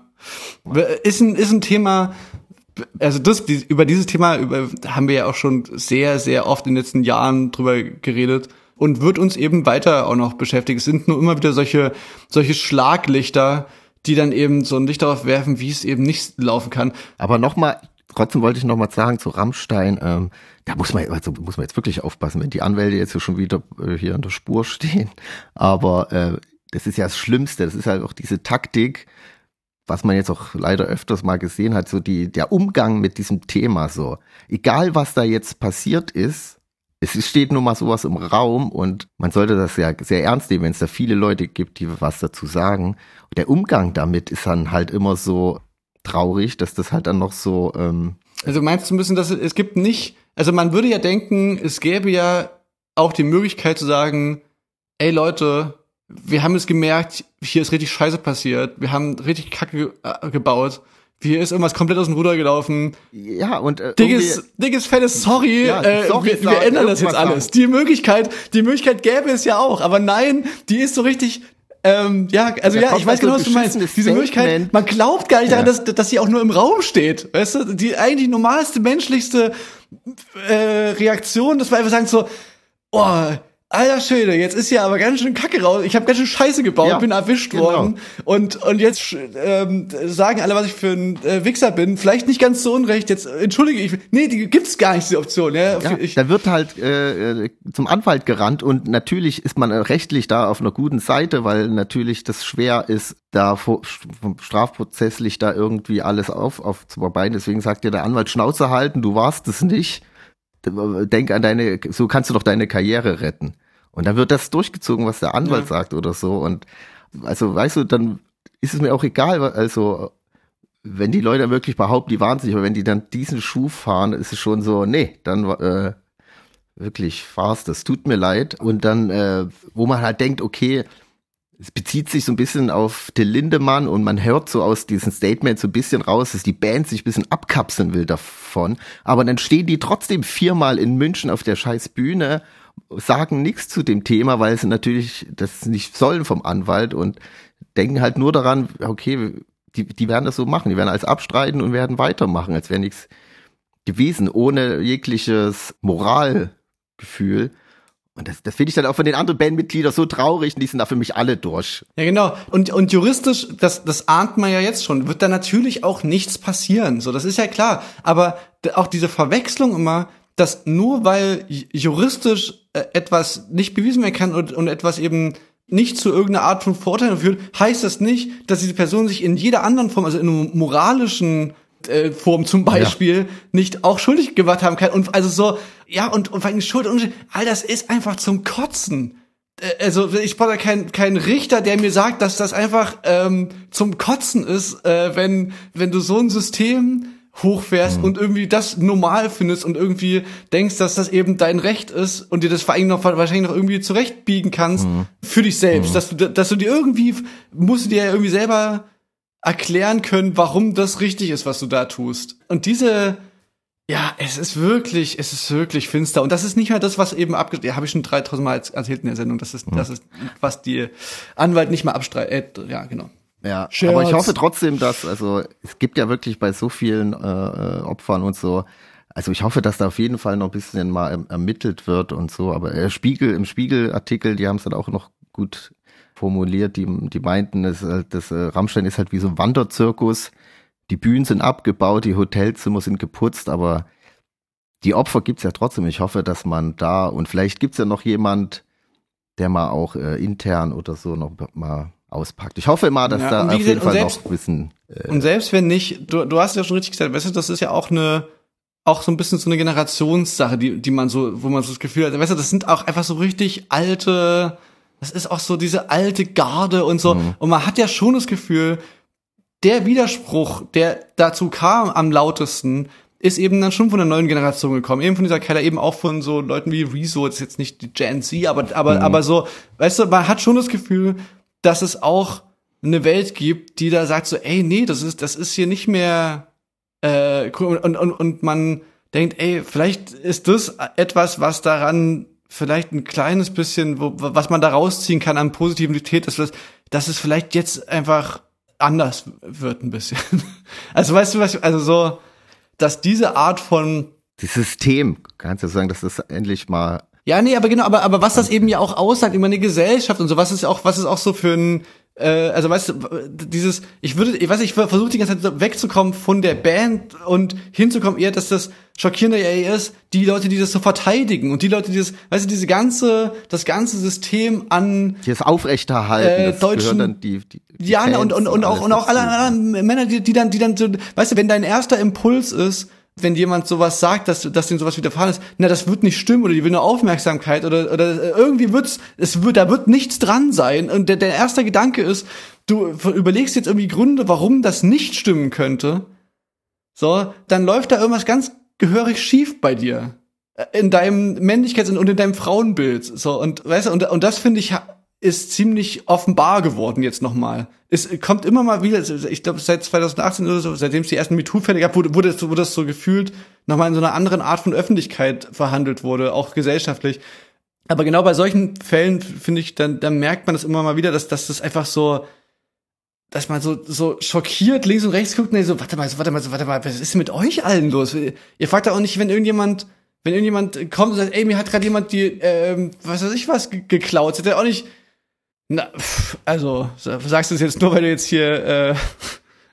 ist ein ist ein Thema. Also das, über dieses Thema über, haben wir ja auch schon sehr, sehr oft in den letzten Jahren drüber geredet und wird uns eben weiter auch noch beschäftigen. Es sind nur immer wieder solche, solche Schlaglichter, die dann eben so ein Licht darauf werfen, wie es eben nicht laufen kann. Aber nochmal, trotzdem wollte ich nochmal sagen zu Rammstein, ähm, da muss man, also muss man jetzt wirklich aufpassen, wenn die Anwälte jetzt schon wieder äh, hier an der Spur stehen. Aber äh, das ist ja das Schlimmste, das ist halt auch diese Taktik, was man jetzt auch leider öfters mal gesehen hat, so die, der Umgang mit diesem Thema so. Egal was da jetzt passiert ist, es steht nun mal sowas im Raum und man sollte das ja sehr ernst nehmen, wenn es da viele Leute gibt, die was dazu sagen. Und der Umgang damit ist dann halt immer so traurig, dass das halt dann noch so. Ähm also meinst du ein bisschen, dass es, es gibt nicht, also man würde ja denken, es gäbe ja auch die Möglichkeit zu sagen, ey Leute, wir haben es gemerkt, hier ist richtig Scheiße passiert, wir haben richtig Kacke äh, gebaut hier ist irgendwas komplett aus dem Ruder gelaufen. Ja, und äh, dickes, dickes, fettes Sorry, ja, äh, sorry wir, wir ändern das jetzt alles. Sagen. Die Möglichkeit, die Möglichkeit gäbe es ja auch, aber nein, die ist so richtig ähm, ja, also da ja, ich weiß genau, was du meinst. Diese Möglichkeit, man glaubt gar nicht daran, dass, dass sie auch nur im Raum steht. Weißt du, die eigentlich normalste, menschlichste äh, Reaktion, dass wir einfach sagen so, oh, Alter Schwede, jetzt ist ja aber ganz schön Kacke raus. Ich habe ganz schön Scheiße gebaut, ja, bin erwischt genau. worden. Und, und jetzt ähm, sagen alle, was ich für ein äh, Wichser bin. Vielleicht nicht ganz so unrecht. Jetzt entschuldige ich. Nee, die gibt's gar nicht, diese Option. Ja, ja ich, da wird halt äh, zum Anwalt gerannt und natürlich ist man rechtlich da auf einer guten Seite, weil natürlich das schwer ist, da vor, strafprozesslich da irgendwie alles auf, aufzuarbeiten. Deswegen sagt dir der Anwalt, Schnauze halten, du warst es nicht denk an deine, so kannst du doch deine Karriere retten. Und dann wird das durchgezogen, was der Anwalt ja. sagt oder so. Und also, weißt du, dann ist es mir auch egal, also wenn die Leute wirklich behaupten, die waren sich, aber wenn die dann diesen Schuh fahren, ist es schon so, nee, dann äh, wirklich farst, das tut mir leid. Und dann, äh, wo man halt denkt, okay, es bezieht sich so ein bisschen auf Till Lindemann und man hört so aus diesem Statement so ein bisschen raus, dass die Band sich ein bisschen abkapseln will davon. Aber dann stehen die trotzdem viermal in München auf der scheiß Bühne, sagen nichts zu dem Thema, weil sie natürlich das nicht sollen vom Anwalt und denken halt nur daran, okay, die, die werden das so machen, die werden alles abstreiten und werden weitermachen, als wäre nichts gewesen, ohne jegliches Moralgefühl. Und das, das finde ich dann auch von den anderen Bandmitgliedern so traurig und die sind da für mich alle durch. Ja, genau. Und, und juristisch, das, das ahnt man ja jetzt schon, wird da natürlich auch nichts passieren. So, das ist ja klar. Aber auch diese Verwechslung immer, dass nur weil juristisch äh, etwas nicht bewiesen werden kann und, und etwas eben nicht zu irgendeiner Art von Vorteil führt, heißt das nicht, dass diese Person sich in jeder anderen Form, also in einem moralischen äh, Form zum Beispiel ja. nicht auch schuldig gemacht haben kann. Und also so, ja, und, und vor allem Schuld und all das ist einfach zum Kotzen. Äh, also ich brauche da keinen kein Richter, der mir sagt, dass das einfach ähm, zum Kotzen ist, äh, wenn, wenn du so ein System hochfährst mhm. und irgendwie das normal findest und irgendwie denkst, dass das eben dein Recht ist und dir das vor allem noch wahrscheinlich noch irgendwie zurechtbiegen kannst mhm. für dich selbst, mhm. dass du dass du dir irgendwie musst du dir ja irgendwie selber erklären können, warum das richtig ist, was du da tust. Und diese, ja, es ist wirklich, es ist wirklich finster. Und das ist nicht mehr das, was eben abge, ja, habe ich schon 3000 Mal erzählt in der Sendung. Das ist, mhm. das ist, was die Anwalt nicht mal abstreitet. Äh, ja, genau. Ja, Scherz. aber ich hoffe trotzdem, dass, also es gibt ja wirklich bei so vielen äh, äh, Opfern und so, also ich hoffe, dass da auf jeden Fall noch ein bisschen mal ermittelt wird und so, aber äh, Spiegel, im Spiegelartikel, die haben es dann auch noch gut formuliert, die, die meinten, das, das äh, Rammstein ist halt wie so ein Wanderzirkus. Die Bühnen sind abgebaut, die Hotelzimmer sind geputzt, aber die Opfer gibt's ja trotzdem. Ich hoffe, dass man da und vielleicht gibt's ja noch jemand, der mal auch äh, intern oder so noch mal auspackt. Ich hoffe mal, dass ja, da auf jeden Fall selbst, noch Wissen. Äh, und selbst wenn nicht, du, du hast ja schon richtig gesagt, weißt du, das ist ja auch eine auch so ein bisschen so eine Generationssache, die, die man so, wo man so das Gefühl hat, weißt du, das sind auch einfach so richtig alte das ist auch so diese alte Garde und so. Mhm. Und man hat ja schon das Gefühl, der Widerspruch, der dazu kam am lautesten, ist eben dann schon von der neuen Generation gekommen. Eben von dieser Keller, eben auch von so Leuten wie Rezo, das ist jetzt nicht die Gen Z, aber, aber, mhm. aber so, weißt du, man hat schon das Gefühl, dass es auch eine Welt gibt, die da sagt so, ey, nee, das ist, das ist hier nicht mehr, äh, und, und, und man denkt, ey, vielleicht ist das etwas, was daran vielleicht ein kleines bisschen, wo, was man da rausziehen kann an Positivität, ist, dass, dass es vielleicht jetzt einfach anders wird ein bisschen. <laughs> Also weißt du was, also so, dass diese Art von das System, kannst du sagen, dass das endlich mal Ja, nee, aber genau, aber, aber was das eben ja auch aussagt über eine Gesellschaft und so, was ist auch, was ist auch so für ein, also weißt du, dieses, ich würde, ich weiß, ich versuche die ganze Zeit wegzukommen von der Band und hinzukommen eher, dass das schockierende ja ist, die Leute, die das so verteidigen und die Leute, die das, weißt du, diese ganze, das ganze System an Die das aufrechterhalten, Äh, das deutschen- dann die, die, die ja, Fans und, und, und auch, alles und auch alle anderen Männer, die, die dann, die dann so, weißt du, wenn dein erster Impuls ist, wenn jemand sowas sagt, dass, dass denen sowas widerfahren ist, na, das wird nicht stimmen oder die will nur Aufmerksamkeit oder, oder irgendwie wird's, es wird, da wird nichts dran sein und der, der erste Gedanke ist, du überlegst jetzt irgendwie Gründe, warum das nicht stimmen könnte, so, dann läuft da irgendwas ganz gehörig schief bei dir. Äh, In deinem Männlichkeits- und in deinem Frauenbild. So, und weißt du, und, und das finde ich ist ziemlich offenbar geworden jetzt nochmal. Es kommt immer mal wieder, ich glaube seit 2018 oder so, seitdem es die ersten MeToo-Fälle gab, wurde, wurde, das, wurde das so gefühlt nochmal in so einer anderen Art von Öffentlichkeit verhandelt wurde, auch gesellschaftlich. Aber genau bei solchen Fällen finde ich, dann, dann merkt man das immer mal wieder, dass, dass das einfach so, dass man so, so schockiert links und rechts guckt und so, warte mal, so, warte mal, so, warte mal, was ist denn mit euch allen los? Ihr fragt ja auch nicht, wenn irgendjemand, wenn irgendjemand kommt und sagt, ey, mir hat gerade jemand die, ähm, was weiß ich was, ge- geklaut, sagt er auch nicht, na, pff, also, sa- sagst du es jetzt nur, weil du jetzt hier, äh,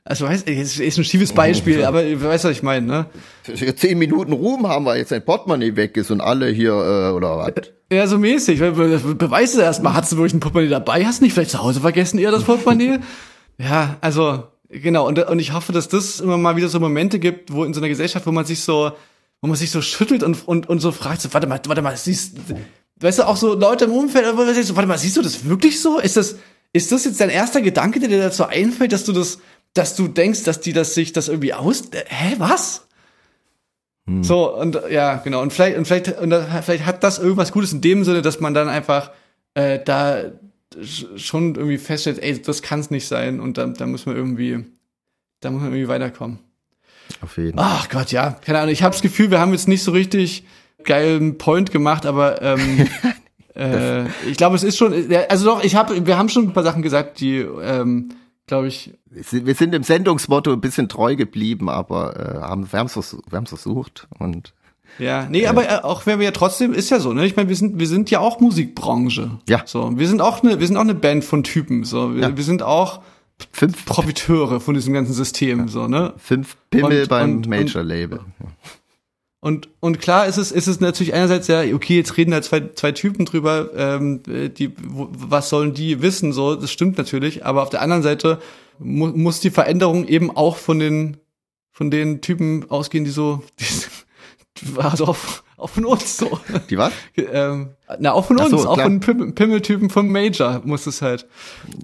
also, weißt, ist, ist ein schiefes Beispiel, aber du weißt, was ich meine, ne? Für zehn Minuten Ruhm haben wir jetzt ein Portemonnaie weg ist und alle hier, äh, oder was? Ja, so mäßig. Be- be- Beweis es erstmal, hast du wirklich ein Portemonnaie dabei? Hast du nicht vielleicht zu Hause vergessen, eher das Portemonnaie? <laughs> ja, also, genau. Und, und ich hoffe, dass das immer mal wieder so Momente gibt, wo in so einer Gesellschaft, wo man sich so, wo man sich so schüttelt und, und, und so fragt, so, warte mal, warte mal, siehst, weißt du, auch so Leute im Umfeld, wo man sich so, warte mal, siehst du das wirklich so? Ist das, ist das jetzt dein erster Gedanke, der dir dazu einfällt, dass du das, dass du denkst, dass die das sich das irgendwie aus, äh, hä, was? So, und ja, genau. Und vielleicht, und vielleicht, und vielleicht hat das irgendwas Gutes in dem Sinne, dass man dann einfach äh, da sch- schon irgendwie feststellt, ey, das kann es nicht sein und da, da muss man irgendwie, da muss man irgendwie weiterkommen. Auf jeden Fall. Ach Gott, ja, keine Ahnung. Ich habe das Gefühl, wir haben jetzt nicht so richtig geilen Point gemacht, aber ähm, <laughs> äh, ich glaube, es ist schon, ja, also doch, ich habe, wir haben schon ein paar Sachen gesagt, die, ähm, glaube ich, Wir sind- dem Sendungsmotto ein bisschen treu geblieben, aber äh, haben, wir haben es versucht, versucht und Ja, nee, aber äh, auch wenn wir ja trotzdem ist ja so, ne? Ich meine, wir sind wir sind ja auch Musikbranche. Ja. So, wir sind auch eine wir sind auch eine Band von Typen, so. Wir, Ja. wir sind auch fünf, Profiteure von diesem ganzen System, so, ne? fünf Pimmel Und- beim und- Major-Label. Und und klar ist es ist es natürlich einerseits ja okay, jetzt reden da zwei zwei Typen drüber, ähm, die wo, was sollen die wissen, so, das stimmt natürlich, aber auf der anderen Seite mu muss die Veränderung eben auch von den von den Typen ausgehen, die so die, <laughs> also auch, auch von uns so. Die was? ähm, na, auch von uns, so, auch klar. von Pim Pimmeltypen vom Major muss es halt.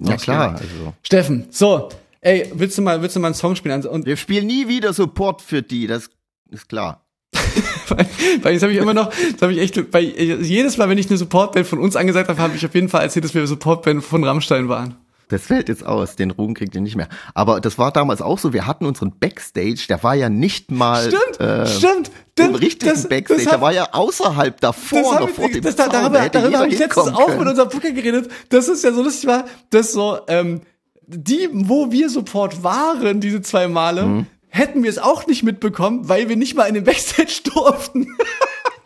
Ja klar. Also. Steffen, so, ey, willst du mal, willst du mal einen Song spielen? Also, Und Wir spielen nie wieder Support für die, das ist klar. <laughs> weil, weil jetzt habe ich immer noch, das habe ich echt, bei, jedes Mal, wenn ich eine Supportband von uns angesagt habe, habe ich auf jeden Fall erzählt, dass wir Supportband von Rammstein waren. Das fällt jetzt aus, den Ruhm kriegt ihr nicht mehr. Aber das war damals auch so, wir hatten unseren Backstage, der war ja nicht mal Stimmt, äh, stimmt. im richtigen das- Backstage, das hab- der war ja außerhalb davor, Das noch ich- vor dem das, Zaun, darüber darüber habe ich letztens hinkommen auch mit können. unserem Booker geredet. Das ist ja so lustig war, dass so, ähm, die, wo wir Support waren, diese zwei Male, Mhm. Hätten wir es auch nicht mitbekommen, weil wir nicht mal in den Backstage <laughs> durften.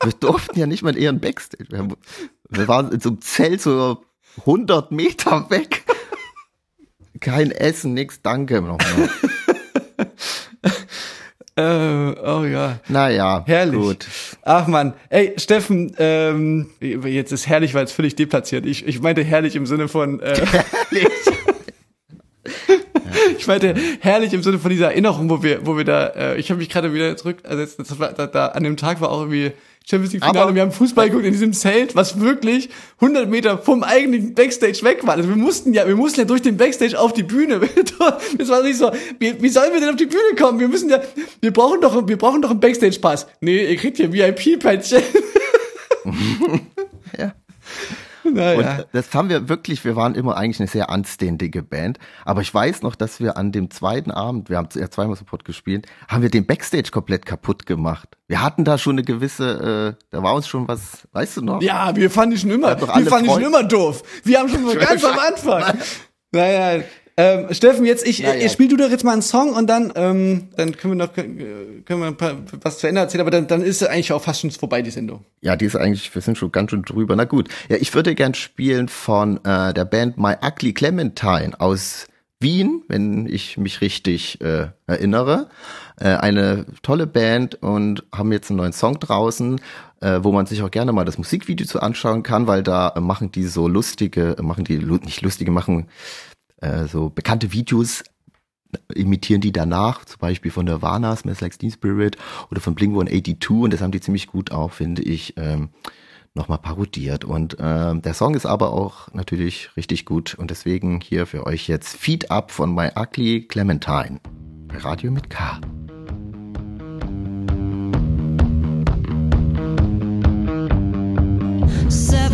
Wir durften ja nicht mal in ihren Backstage. Wir, haben- wir waren in so einem Zelt so 100 Meter weg. Kein Essen, nix, danke nochmal. <laughs> äh, oh ja. Naja, Herrlich. gut. Ach man, ey Steffen, ähm, jetzt ist herrlich, weil es völlig deplatziert. Ich, ich meinte herrlich im Sinne von, äh, <laughs> <laughs> ich meinte herrlich im Sinne von dieser Erinnerung, wo wir, wo wir da, äh, ich habe mich gerade wieder zurück, also jetzt, das war, da, da, an dem Tag war auch irgendwie Champions League Finale, Aber- und wir haben Fußball geguckt in diesem Zelt, was wirklich 100 Meter vom eigentlichen Backstage weg war. Also wir mussten ja, wir mussten ja durch den Backstage auf die Bühne. <laughs> Das war nicht so, wie, wie sollen wir denn auf die Bühne kommen? Wir müssen ja, wir brauchen doch, wir brauchen doch einen Backstage-Pass. Nee, ihr kriegt hier VIP-Päckchen. Ja. <laughs> Naja. Und das haben wir wirklich, wir waren immer eigentlich eine sehr anständige Band. Aber ich weiß noch, dass wir an dem zweiten Abend, wir haben ja zweimal Support gespielt, haben wir den Backstage komplett kaputt gemacht. Wir hatten da schon eine gewisse, äh, da war uns schon was, weißt du noch? Ja, wir fanden die schon immer, wir fanden schon immer doof. Wir haben schon <laughs> ganz am Anfang. <laughs> Naja, Ähm, Steffen, jetzt ich, Ja, ja. spiel du doch jetzt mal einen Song und dann, ähm, dann können wir noch können wir ein paar, was zu Ende erzählen, aber dann, dann ist eigentlich auch fast schon vorbei die Sendung. Ja, die ist eigentlich, wir sind schon ganz schön drüber. Na gut. Ja, ich würde gern spielen von äh, der Band My Ugly Clementine aus Wien, wenn ich mich richtig äh, erinnere. Äh, eine tolle Band und haben jetzt einen neuen Song draußen, äh, wo man sich auch gerne mal das Musikvideo zu anschauen kann, weil da äh, machen die so lustige, äh, machen die nicht lustige, machen äh, so bekannte Videos imitieren die danach, zum Beispiel von Nirvana, Smells Like Teen Spirit oder von Blink-182 und das haben die ziemlich gut auch, finde ich, ähm, nochmal parodiert. Und ähm, der Song ist aber auch natürlich richtig gut und deswegen hier für euch jetzt Feed Up von My Ugly Clementine bei Radio mit K. Seven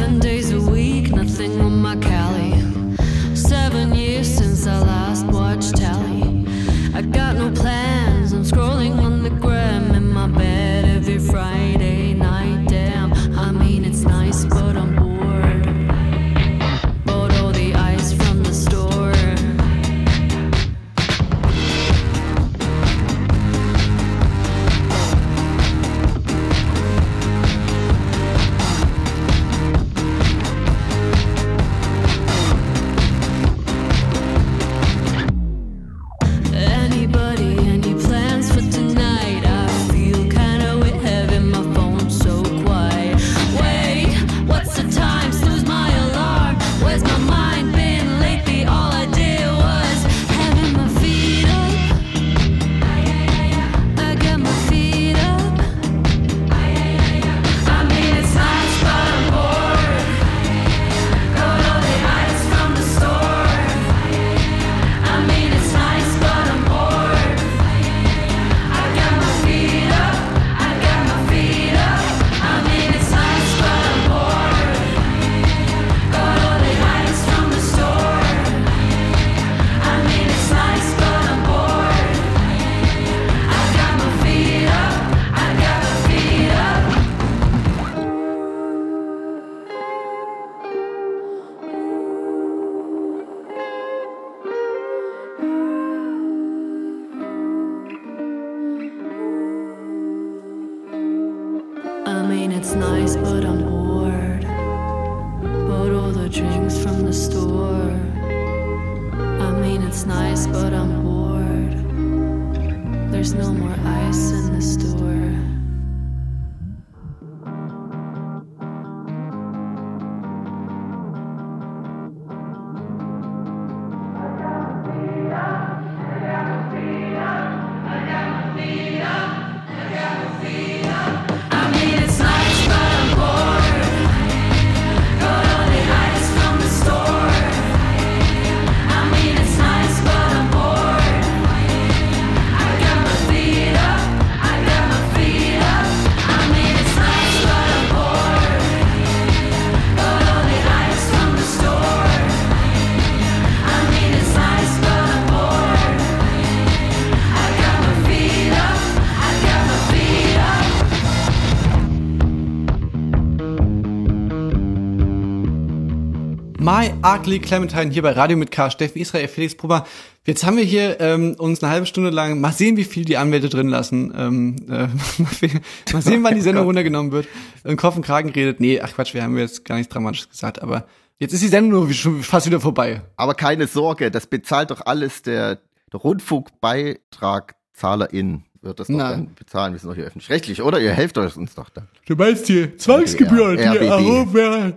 My Ugly Clementine hier bei Radio mit K. Steffen Israel, Felix Prober. Jetzt haben wir hier ähm, uns eine halbe Stunde lang, mal sehen, wie viel die Anwälte drin lassen. Ähm, äh, <laughs> mal sehen, wann die <laughs> Sendung runtergenommen wird. Im Kopf und Kragen redet. Nee, ach Quatsch, wir haben jetzt gar nichts Dramatisches gesagt, aber jetzt ist die Sendung schon fast wieder vorbei. Aber keine Sorge, das bezahlt doch alles der, der Rundfunkbeitragzahlerin. Wird das doch Nein. dann bezahlen, wir sind doch hier öffentlich-rechtlich, oder? Ihr helft euch uns doch dann. Du meinst die Zwangsgebühren, die RBB. erhoben werden,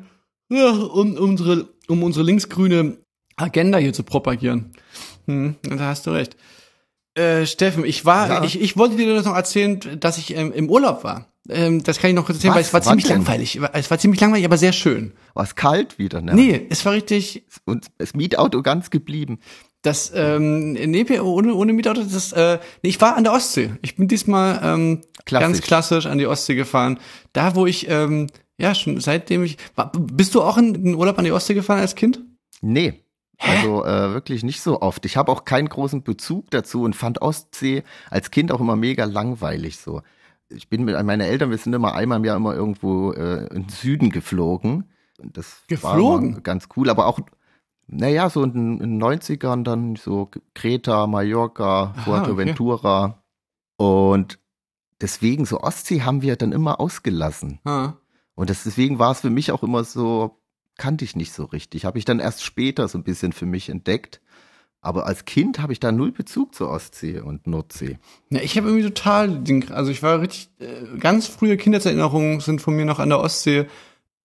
ja, um unsere, um unsere linksgrüne Agenda hier zu propagieren. Hm, da hast du recht. Äh, Steffen, ich war, Ja. ich, ich wollte dir das noch erzählen, dass ich ähm, im Urlaub war. Ähm, das kann ich noch kurz erzählen, Was? weil es war Wann ziemlich denn? langweilig. Es war ziemlich langweilig, aber sehr schön. War es kalt wieder, ne? Nee, es war richtig, Und das Mietauto ganz geblieben. das, ähm, nee, ohne, ohne Mietauto, das, äh, nee, ich war an der Ostsee. Ich bin diesmal ähm, Klassisch. ganz klassisch an die Ostsee gefahren. Da, wo ich, ähm, ja, schon seitdem ich, war, bist du auch in den Urlaub an die Ostsee gefahren als Kind? Nee. Also äh, wirklich nicht so oft. Ich habe auch keinen großen Bezug dazu und fand Ostsee als Kind auch immer mega langweilig so. Ich bin mit meine Eltern, wir sind immer einmal im Jahr immer irgendwo äh, in den Süden geflogen. Und das war Geflogen? immer ganz cool, aber auch Naja, so in den in den 90ern dann so Kreta, Mallorca, Fuerteventura. Und deswegen, so Ostsee haben wir dann immer ausgelassen. Ah. Und das, deswegen war es für mich auch immer so, kannte ich nicht so richtig. Habe ich dann erst später so ein bisschen für mich entdeckt. Aber als Kind habe ich da null Bezug zur Ostsee und Nordsee. Ja, ich habe irgendwie total, den, also ich war richtig, äh, ganz frühe Kindheitserinnerungen sind von mir noch an der Ostsee.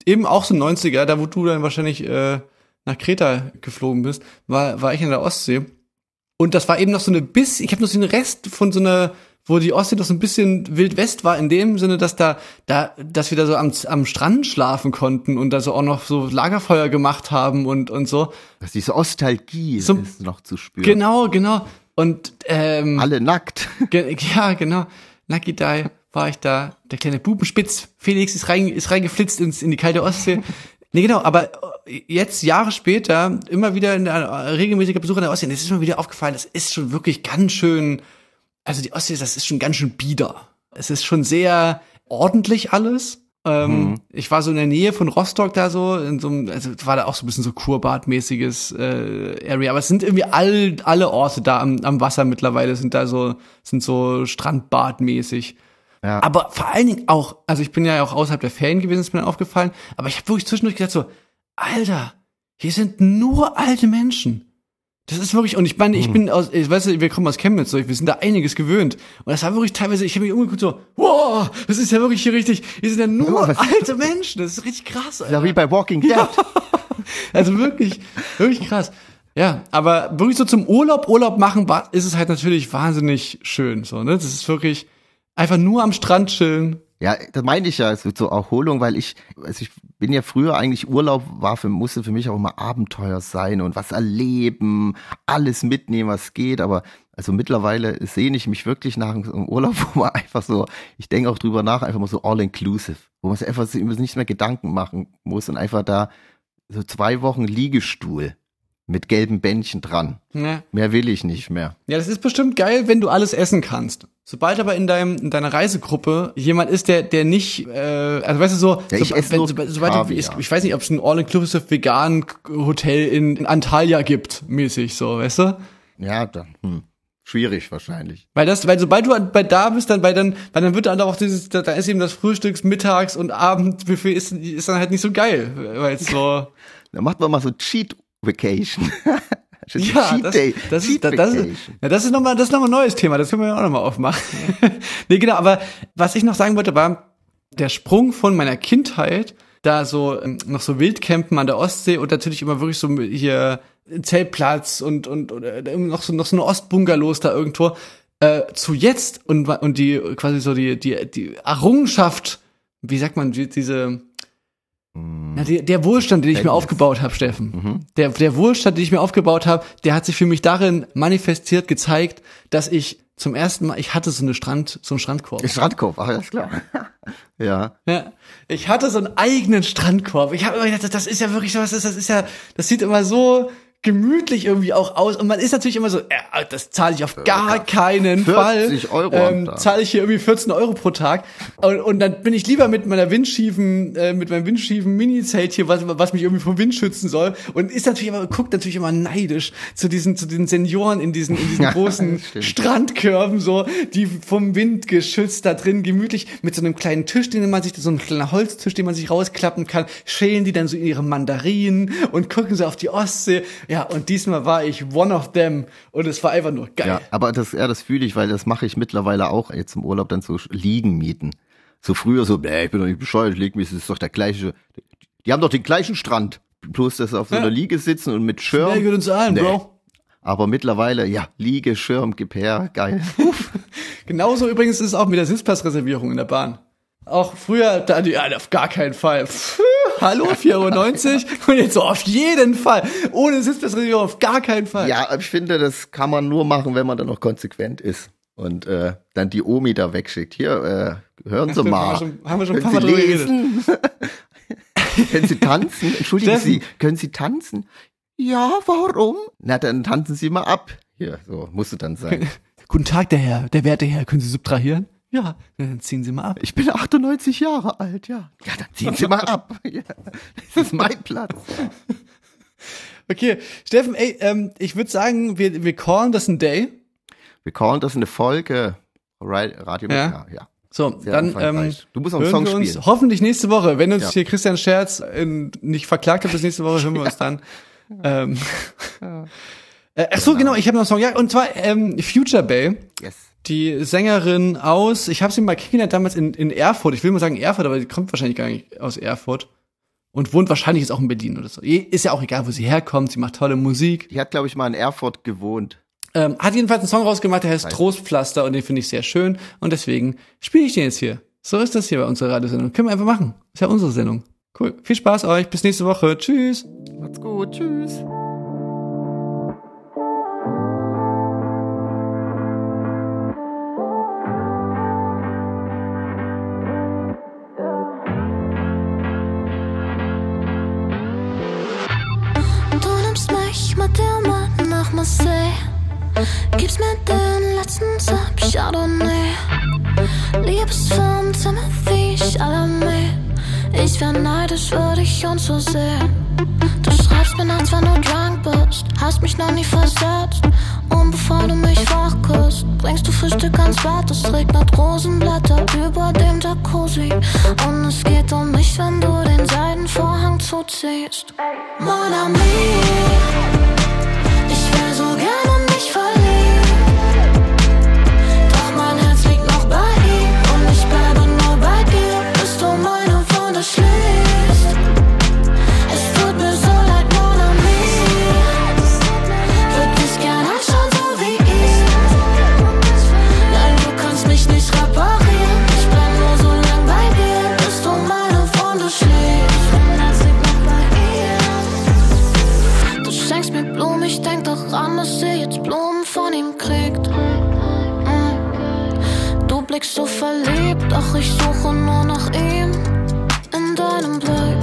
Eben auch so 90er, da wo du dann wahrscheinlich äh, nach Kreta geflogen bist, war, war ich an der Ostsee. Und das war eben noch so eine bis, ich habe noch so einen Rest von so einer, wo die Ostsee noch so ein bisschen Wild West war, in dem Sinne, dass da, da, dass wir da so am, am Strand schlafen konnten und da so auch noch so Lagerfeuer gemacht haben und, und so. Dass diese Ostalgie So- ist noch zu spüren. Genau, genau. Und ähm, Alle nackt. <laughs> Ge ja, genau. Lucky Die war ich da. Der kleine Bubenspitz. Felix ist rein, ist reingeflitzt ins, in die kalte Ostsee. Nee, genau, aber jetzt, Jahre später, immer wieder in der äh, regelmäßiger Besuch an der Ostsee, das ist mir wieder aufgefallen, das ist schon wirklich ganz schön, also die Ostsee, das ist schon ganz schön bieder. Es ist schon sehr ordentlich alles. Ähm, Ich war so in der Nähe von Rostock da so, in so einem, also war da auch so ein bisschen so Kurbadmäßiges äh, Area, aber es sind irgendwie all, alle Orte da am, am Wasser mittlerweile sind da so, sind so Strandbadmäßig. Ja. Aber vor allen Dingen auch, also ich bin ja auch außerhalb der Ferien gewesen, ist mir dann aufgefallen, aber ich habe wirklich zwischendurch gedacht so, Alter, hier sind nur alte Menschen. Das ist wirklich, und ich meine, ich bin aus, ich weiß, wir kommen aus Chemnitz, so, wir sind da einiges gewöhnt. Und das war wirklich teilweise, ich habe mich umgeguckt so, wow, das ist ja wirklich hier richtig, hier sind ja nur was- alte Menschen, das ist richtig krass, Alter. Ja, wie bei Walking Dead. <laughs> Also wirklich, wirklich krass. Ja, aber wirklich so zum Urlaub, Urlaub machen, ist es halt natürlich wahnsinnig schön, so, ne? Das ist wirklich einfach nur am Strand chillen. Ja, das meine ich ja, es wird so Erholung, weil ich, also ich bin ja früher eigentlich Urlaub war für, musste für mich auch immer Abenteuer sein und was erleben, alles mitnehmen, was geht, aber also mittlerweile sehne ich mich wirklich nach einem Urlaub, <laughs> wo man einfach so, ich denke auch drüber nach, einfach mal so all inclusive, wo man sich einfach nicht mehr Gedanken machen muss und einfach da so zwei Wochen Liegestuhl mit gelben Bändchen dran. Ne? Mehr will ich nicht mehr. Ja, das ist bestimmt geil, wenn du alles essen kannst. Sobald aber in deinem in deiner Reisegruppe jemand ist, der der nicht, äh, also weißt du so, Ja, ich so, sobald, sobald du, ich, ich weiß nicht, ob es ein all-inclusive vegan Hotel in, in Antalya gibt, mäßig so, weißt du? Ja, dann, hm, schwierig wahrscheinlich. Weil das, weil sobald du bei da bist, dann bei dann, weil dann wird dann auch dieses, da, ist eben das Frühstücks, Mittags und Abendbuffet ist, ist dann halt nicht so geil, weil so <laughs> Dann macht man mal so Cheat Vacation. <laughs> ja, Cheat das, Day. das Cheat ist, das, das, ist, ja, das ist nochmal, das ist nochmal ein neues Thema, das können wir ja auch nochmal aufmachen. <laughs> nee, genau, aber was ich noch sagen wollte, war der Sprung von meiner Kindheit, da so ähm, noch so Wildcampen an der Ostsee und natürlich immer wirklich so hier Zeltplatz und und oder noch so noch so eine Ostbungalows da irgendwo äh, zu jetzt und und die quasi so die die die Errungenschaft, wie sagt man, die, diese na, der, der Wohlstand, den ich mir aufgebaut habe, Steffen, der, der Wohlstand, den ich mir aufgebaut habe, der hat sich für mich darin manifestiert, gezeigt, dass ich zum ersten Mal, ich hatte so eine Strand, so einen Strandkorb. Strandkorb, ach, alles klar. ja. Ja, ich hatte so einen eigenen Strandkorb. Ich habe immer gedacht, das ist ja wirklich was, das ist ja, das sieht immer so gemütlich irgendwie auch aus. Und man ist natürlich immer so, äh, das zahle ich auf gar keinen 40 Fall. Euro ähm. Zahle ich hier irgendwie 14 Euro pro Tag. Und, und dann bin ich lieber mit meiner windschiefen, äh, mit meinem windschiefen Mini-Zelt hier, was, was mich irgendwie vom Wind schützen soll. Und ist natürlich immer, guckt natürlich immer neidisch zu diesen, zu den Senioren in diesen, in diesen <laughs> großen. Strandkörben so, die vom Wind geschützt da drin gemütlich mit so einem kleinen Tisch, den man sich, so ein kleiner Holztisch, den man sich rausklappen kann, schälen die dann so ihre Mandarinen und gucken so auf die Ostsee. Ja, und diesmal war ich one of them und es war einfach nur geil. Ja, aber das, ja, das fühle ich, weil das mache ich mittlerweile auch jetzt im Urlaub dann so Liegen mieten. So früher so, nee, ich bin doch nicht bescheuert, ich leg mich, das ist doch der gleiche, die haben doch den gleichen Strand. Bloß, dass sie auf so einer Ja. Liege sitzen und mit Schirm. Wer geht uns ein, Nee. Bro? Aber mittlerweile, ja, Liege, Schirm, her, geil. <laughs> Genauso übrigens ist es auch mit der Sitzplatzreservierung in der Bahn. Auch früher, da die, ja, auf gar keinen Fall. Pff, hallo, 4,90 Euro. <laughs> Und jetzt so, auf jeden Fall. Ohne Sitzplatzreservierung, auf gar keinen Fall. ja, ich finde, das kann man nur machen, wenn man dann noch konsequent ist. Und äh, dann die Omi da wegschickt. Hier, äh, hören Sie mal. <laughs> Haben wir schon, haben wir schon ein paar Mal drüber geredet. <laughs> Können Sie tanzen? Entschuldigen Steffen. Sie, können Sie tanzen? Ja, warum? Na, dann tanzen Sie mal ab. Hier, so, musste dann sein. Guten Tag, der Herr, der werte Herr, können Sie subtrahieren? Ja, dann ziehen Sie mal ab. Ich bin 98 Jahre alt, ja. Ja, dann ziehen Sie mal ab. Ja, das ist mein Platz. <laughs> Okay, Steffen, ey, ähm, ich würde sagen, wir, wir callen das ein Day. Wir callen das eine Folge. Ra- Radio Ja. ja. ja. So, Sehr dann ähm. Du musst auch einen hören Song wir uns spielen. hoffentlich nächste Woche. Wenn uns Ja. hier Christian Scherz äh, nicht verklagt hat bis nächste Woche, hören wir <laughs> uns dann. Ähm, <laughs> äh, ach so, genau, ich habe noch einen Song. Ja, und zwar ähm, Future Bay. Yes. Die Sängerin aus, ich habe sie mal kennengelernt damals in, in Erfurt. Ich will mal sagen Erfurt, aber die kommt wahrscheinlich gar nicht aus Erfurt. Und wohnt wahrscheinlich jetzt auch in Berlin oder so. Ist ja auch egal, wo sie herkommt. Sie macht tolle Musik. Die hat, glaube ich, mal in Erfurt gewohnt. Ähm, hat jedenfalls einen Song rausgemacht, der heißt Trostpflaster und den finde ich sehr schön. Und deswegen spiele ich den jetzt hier. So ist das hier bei unserer Radiosendung. Können wir einfach machen. Ist ja unsere Sendung. Cool. Viel Spaß euch. Bis nächste Woche. Tschüss. Macht's gut. Tschüss. Gibst mir den letzten Sip Chardonnay. Liebesfilm Timothy Chalamet. Ich wär neidisch, würde ich uns so sehen. Du schreibst mir nachts, wenn du drunk bist. Hast mich noch nie versetzt. Und bevor du mich wach küsst, bringst du Frühstück ans Bett. Es regnet Rosenblätter über dem Jacuzzi. Und es geht um mich, wenn du den Seidenvorhang zuziehst. Mon ami, verliebt, doch ich suche nur nach ihm in deinem Blick.